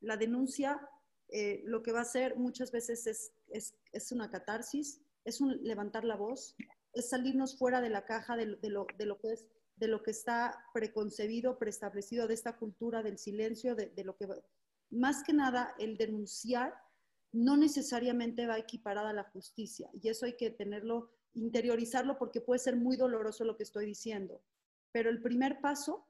La denuncia eh, lo que va a hacer muchas veces es, es, es, una catarsis, es un levantar la voz, es salirnos fuera de la caja de, lo, de, lo, que es, de lo que está preconcebido, preestablecido, de esta cultura del silencio, de lo que... Más que nada, el denunciar no necesariamente va equiparada a la justicia. Y eso hay que tenerlo interiorizarlo porque puede ser muy doloroso lo que estoy diciendo. Pero el primer paso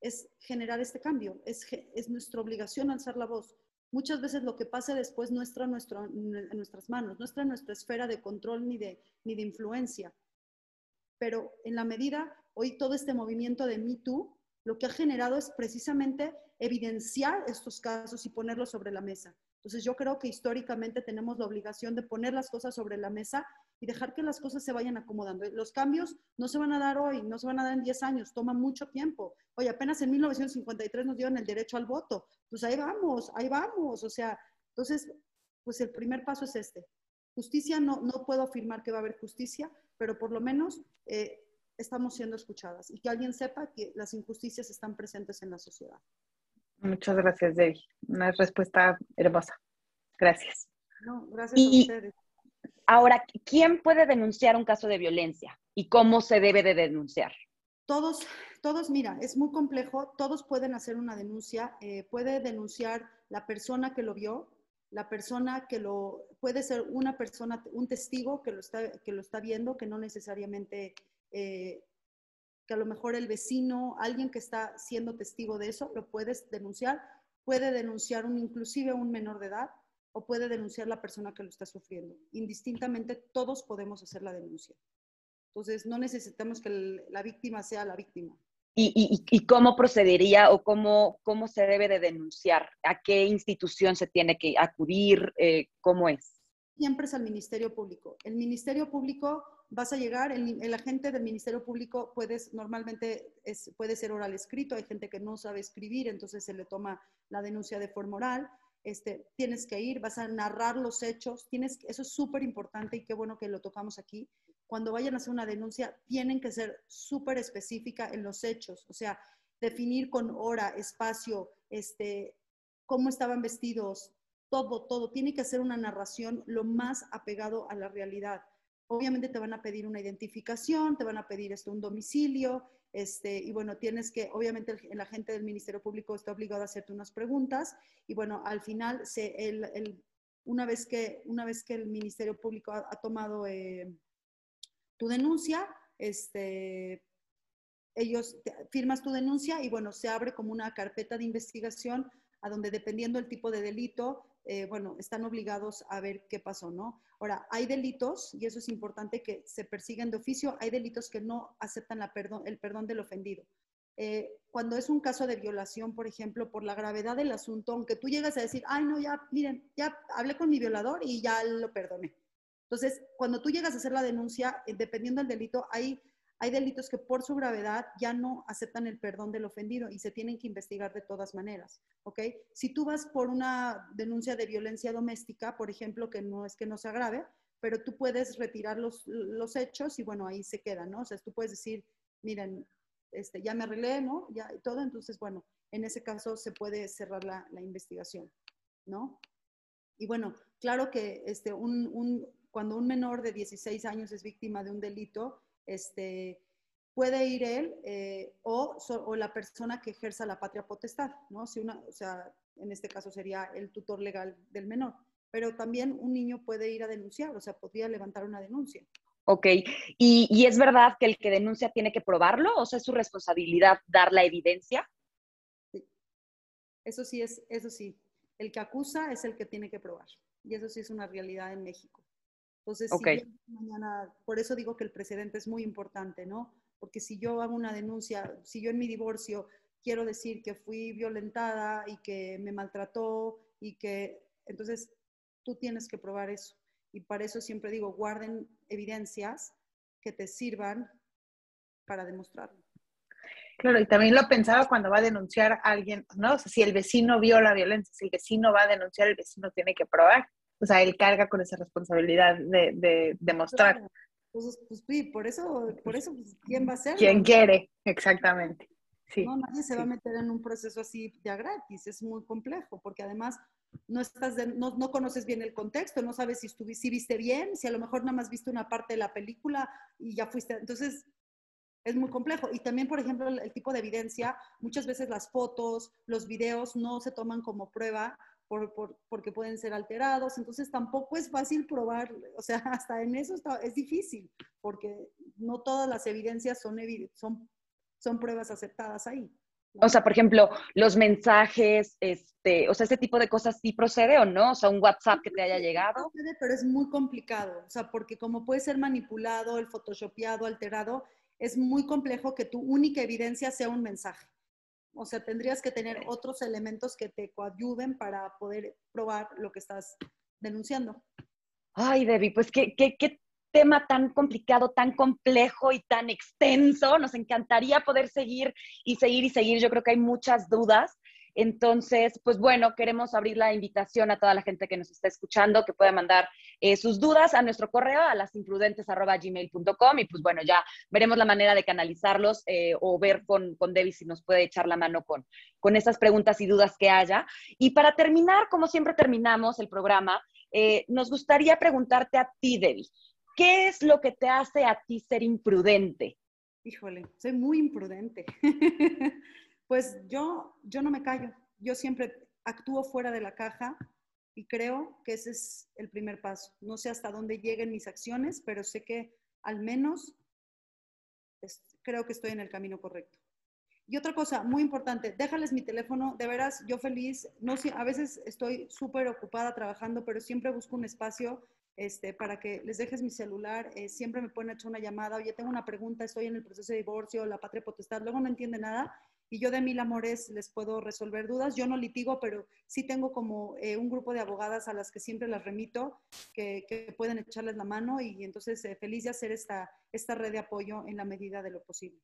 es generar este cambio, es, es nuestra obligación alzar la voz. Muchas veces lo que pase después no está en nuestras manos, no está en nuestra esfera de control ni de, ni de influencia. Pero en la medida, hoy todo este movimiento de Me Too, lo que ha generado es precisamente evidenciar estos casos y ponerlos sobre la mesa. Entonces yo creo que históricamente tenemos la obligación de poner las cosas sobre la mesa y dejar que las cosas se vayan acomodando. Los cambios no se van a dar hoy, no se van a dar en 10 años, toma mucho tiempo. Oye, apenas en 1953 nos dieron el derecho al voto. Pues ahí vamos, ahí vamos. O sea, entonces, pues el primer paso es este. Justicia, no, no puedo afirmar que va a haber justicia, pero por lo menos eh, estamos siendo escuchadas y que alguien sepa que las injusticias están presentes en la sociedad. Muchas gracias, Debbie. Una respuesta hermosa. Gracias. No, gracias a ustedes. Ahora, ¿quién puede denunciar un caso de violencia y cómo se debe de denunciar? Todos, todos, mira, es muy complejo, todos pueden hacer una denuncia, eh, puede denunciar la persona que lo vio, la persona que lo, puede ser una persona, un testigo que lo está, que lo está viendo, que no necesariamente, eh, que a lo mejor el vecino, alguien que está siendo testigo de eso, lo puedes denunciar, puede denunciar un, inclusive un menor de edad, o puede denunciar la persona que lo está sufriendo. Indistintamente, todos podemos hacer la denuncia. Entonces, no necesitamos que la víctima sea la víctima. ¿Y, y, y cómo procedería o cómo, cómo se debe de denunciar? ¿A qué institución se tiene que acudir? Eh, ¿Cómo es? Siempre es al Ministerio Público. El Ministerio Público vas a llegar, el, el, agente del Ministerio Público puedes, normalmente es, puede ser oral escrito, hay gente que no sabe escribir, entonces se le toma la denuncia de forma oral este, tienes que ir, vas a narrar los hechos, tienes, eso es súper importante y qué bueno que lo tocamos aquí. Cuando vayan a hacer una denuncia, tienen que ser súper específica en los hechos, o sea, definir con hora, espacio, este, cómo estaban vestidos, todo, todo. Tiene que ser una narración lo más apegado a la realidad. Obviamente te van a pedir una identificación, te van a pedir esto, un domicilio, este, y bueno, tienes que, obviamente el, agente del Ministerio Público está obligado a hacerte unas preguntas y bueno, al final el, el, una vez que, una vez que el Ministerio Público ha, tomado eh, tu denuncia, este, ellos firmas tu denuncia y bueno, se abre como una carpeta de investigación a donde dependiendo del tipo de delito, eh, bueno, están obligados a ver qué pasó, ¿no? Ahora, hay delitos, y eso es importante que se persiguen de oficio, hay delitos que no aceptan la perdón, el perdón del ofendido. Eh, cuando es un caso de violación, por ejemplo, por la gravedad del asunto, aunque tú llegas a decir, ay, no, ya, miren, ya hablé con mi violador y ya lo perdoné. Entonces, cuando tú llegas a hacer la denuncia, eh, dependiendo del delito, hay, hay delitos que por su gravedad ya no aceptan el perdón del ofendido y se tienen que investigar de todas maneras, ¿ok? Si tú vas por una denuncia de violencia doméstica, por ejemplo, que no es que no se agrave, pero tú puedes retirar los, los hechos y bueno, ahí se queda, ¿no? O sea, tú puedes decir, miren, este, ya me arreglé, ¿no? Ya todo, entonces, bueno, en ese caso se puede cerrar la, investigación, ¿no? Y bueno, claro que este, un, cuando un menor de 16 años es víctima de un delito, este, puede ir él eh, o, o, la persona que ejerza la patria potestad, ¿no? Si una, o sea, en este caso sería el tutor legal del menor, pero también un niño puede ir a denunciar, o sea, podría levantar una denuncia. Ok, ¿Y, es verdad que el que denuncia tiene que probarlo? ¿O sea, es su responsabilidad dar la evidencia? Sí. Eso sí es, eso sí. El que acusa es el que tiene que probar. Y eso sí es una realidad en México. Entonces, mañana, por eso digo que el precedente es muy importante, ¿no? Porque si yo hago una denuncia, si yo en mi divorcio quiero decir que fui violentada y que me maltrató y que, entonces tú tienes que probar eso. Y para eso siempre digo, guarden evidencias que te sirvan para demostrarlo. Claro, y también lo pensaba cuando va a denunciar a alguien, ¿no? O sea, si el vecino vio la violencia, si el vecino va a denunciar, el vecino tiene que probar. O sea, él carga con esa responsabilidad de demostrar. Pues, pues, por eso, por eso, pues, ¿quién va a ser? Quien quiere, exactamente. Sí, no, nadie se va a meter en un proceso así de gratis, es muy complejo, porque además no, estás no, no, conoces bien el contexto, no sabes si, estuviste, si viste bien, si a lo mejor nada más viste una parte de la película y ya fuiste. Entonces, es muy complejo. Y también, por ejemplo, el, tipo de evidencia, muchas veces las fotos, los videos no se toman como prueba por, por, porque pueden ser alterados, entonces tampoco es fácil probar, o sea, hasta en eso está, es difícil, porque no todas las evidencias son, son, son pruebas aceptadas ahí. O sea, por ejemplo, los mensajes, este, o sea, ese tipo de cosas sí procede o no, o sea, un WhatsApp que te haya llegado. Procede, pero es muy complicado, o sea, porque como puede ser manipulado, el photoshopeado, alterado, es muy complejo que tu única evidencia sea un mensaje. O sea, tendrías que tener otros elementos que te coadyuven para poder probar lo que estás denunciando. Ay, Debbie, pues qué, qué, qué tema tan complicado, tan complejo y tan extenso. Nos encantaría poder seguir y seguir y seguir. Yo creo que hay muchas dudas. Entonces, pues bueno, queremos abrir la invitación a toda la gente que nos está escuchando que pueda mandar eh, sus dudas a nuestro correo a lasimprudentes.gmail.com y pues bueno, ya veremos la manera de canalizarlos eh, o ver con, con Debbie si nos puede echar la mano con, con esas preguntas y dudas que haya. Y para terminar, como siempre terminamos el programa, eh, nos gustaría preguntarte a ti, Debbie. ¿Qué es lo que te hace a ti ser imprudente? Híjole, soy muy imprudente. pues yo, yo no me callo. Yo siempre actúo fuera de la caja y creo que ese es el primer paso. No sé hasta dónde lleguen mis acciones, pero sé que al menos creo que estoy en el camino correcto. Y otra cosa muy importante, déjales mi teléfono, de veras, yo feliz, no sé, a veces estoy súper ocupada trabajando, pero siempre busco un espacio este, para que les dejes mi celular, eh, siempre me pueden echar una llamada, oye, tengo una pregunta, estoy en el proceso de divorcio, la patria potestad, luego no entiende nada y yo de mil amores les puedo resolver dudas. Yo no litigo, pero sí tengo como eh, un grupo de abogadas a las que siempre las remito, que, pueden echarles la mano y entonces eh, feliz de hacer esta, esta red de apoyo en la medida de lo posible.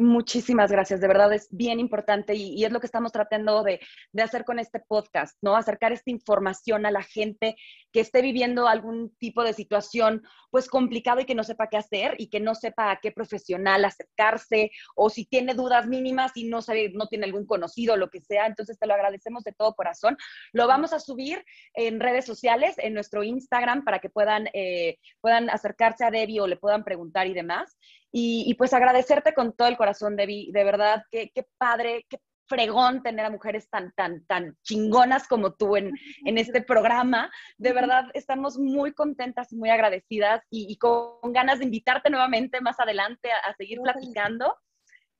Muchísimas gracias, de verdad es bien importante y, es lo que estamos tratando de, hacer con este podcast, ¿no? Acercar esta información a la gente que esté viviendo algún tipo de situación pues complicado y que no sepa qué hacer y que no sepa a qué profesional acercarse o si tiene dudas mínimas y no sabe, no tiene algún conocido lo que sea, entonces te lo agradecemos de todo corazón. Lo vamos a subir en redes sociales, en nuestro Instagram para que puedan, eh, puedan acercarse a Debbie o le puedan preguntar y demás. Y, pues agradecerte con todo el corazón, Debbie, de verdad, qué, qué padre, qué fregón tener a mujeres tan, tan, tan chingonas como tú en, en este programa. De verdad, estamos muy contentas y muy agradecidas y, con ganas de invitarte nuevamente más adelante a, seguir platicando.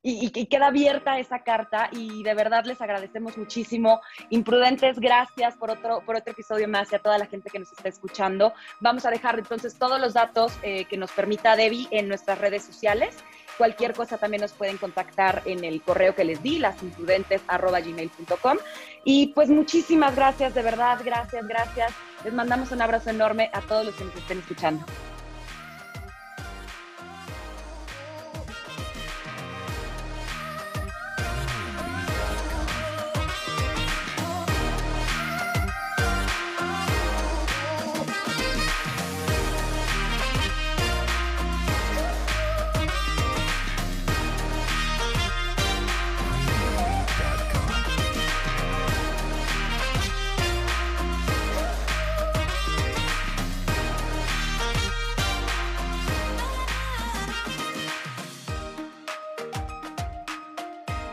Y, y, queda abierta esa carta y de verdad les agradecemos muchísimo. Imprudentes, gracias por otro, por otro episodio más y a toda la gente que nos está escuchando. Vamos a dejar entonces todos los datos eh, que nos permita Debbie en nuestras redes sociales Cualquier cosa también nos pueden contactar en el correo que les di, lasimprudentes.gmail.com. Y pues muchísimas gracias, de verdad, gracias, gracias. Les mandamos un abrazo enorme a todos los que nos estén escuchando.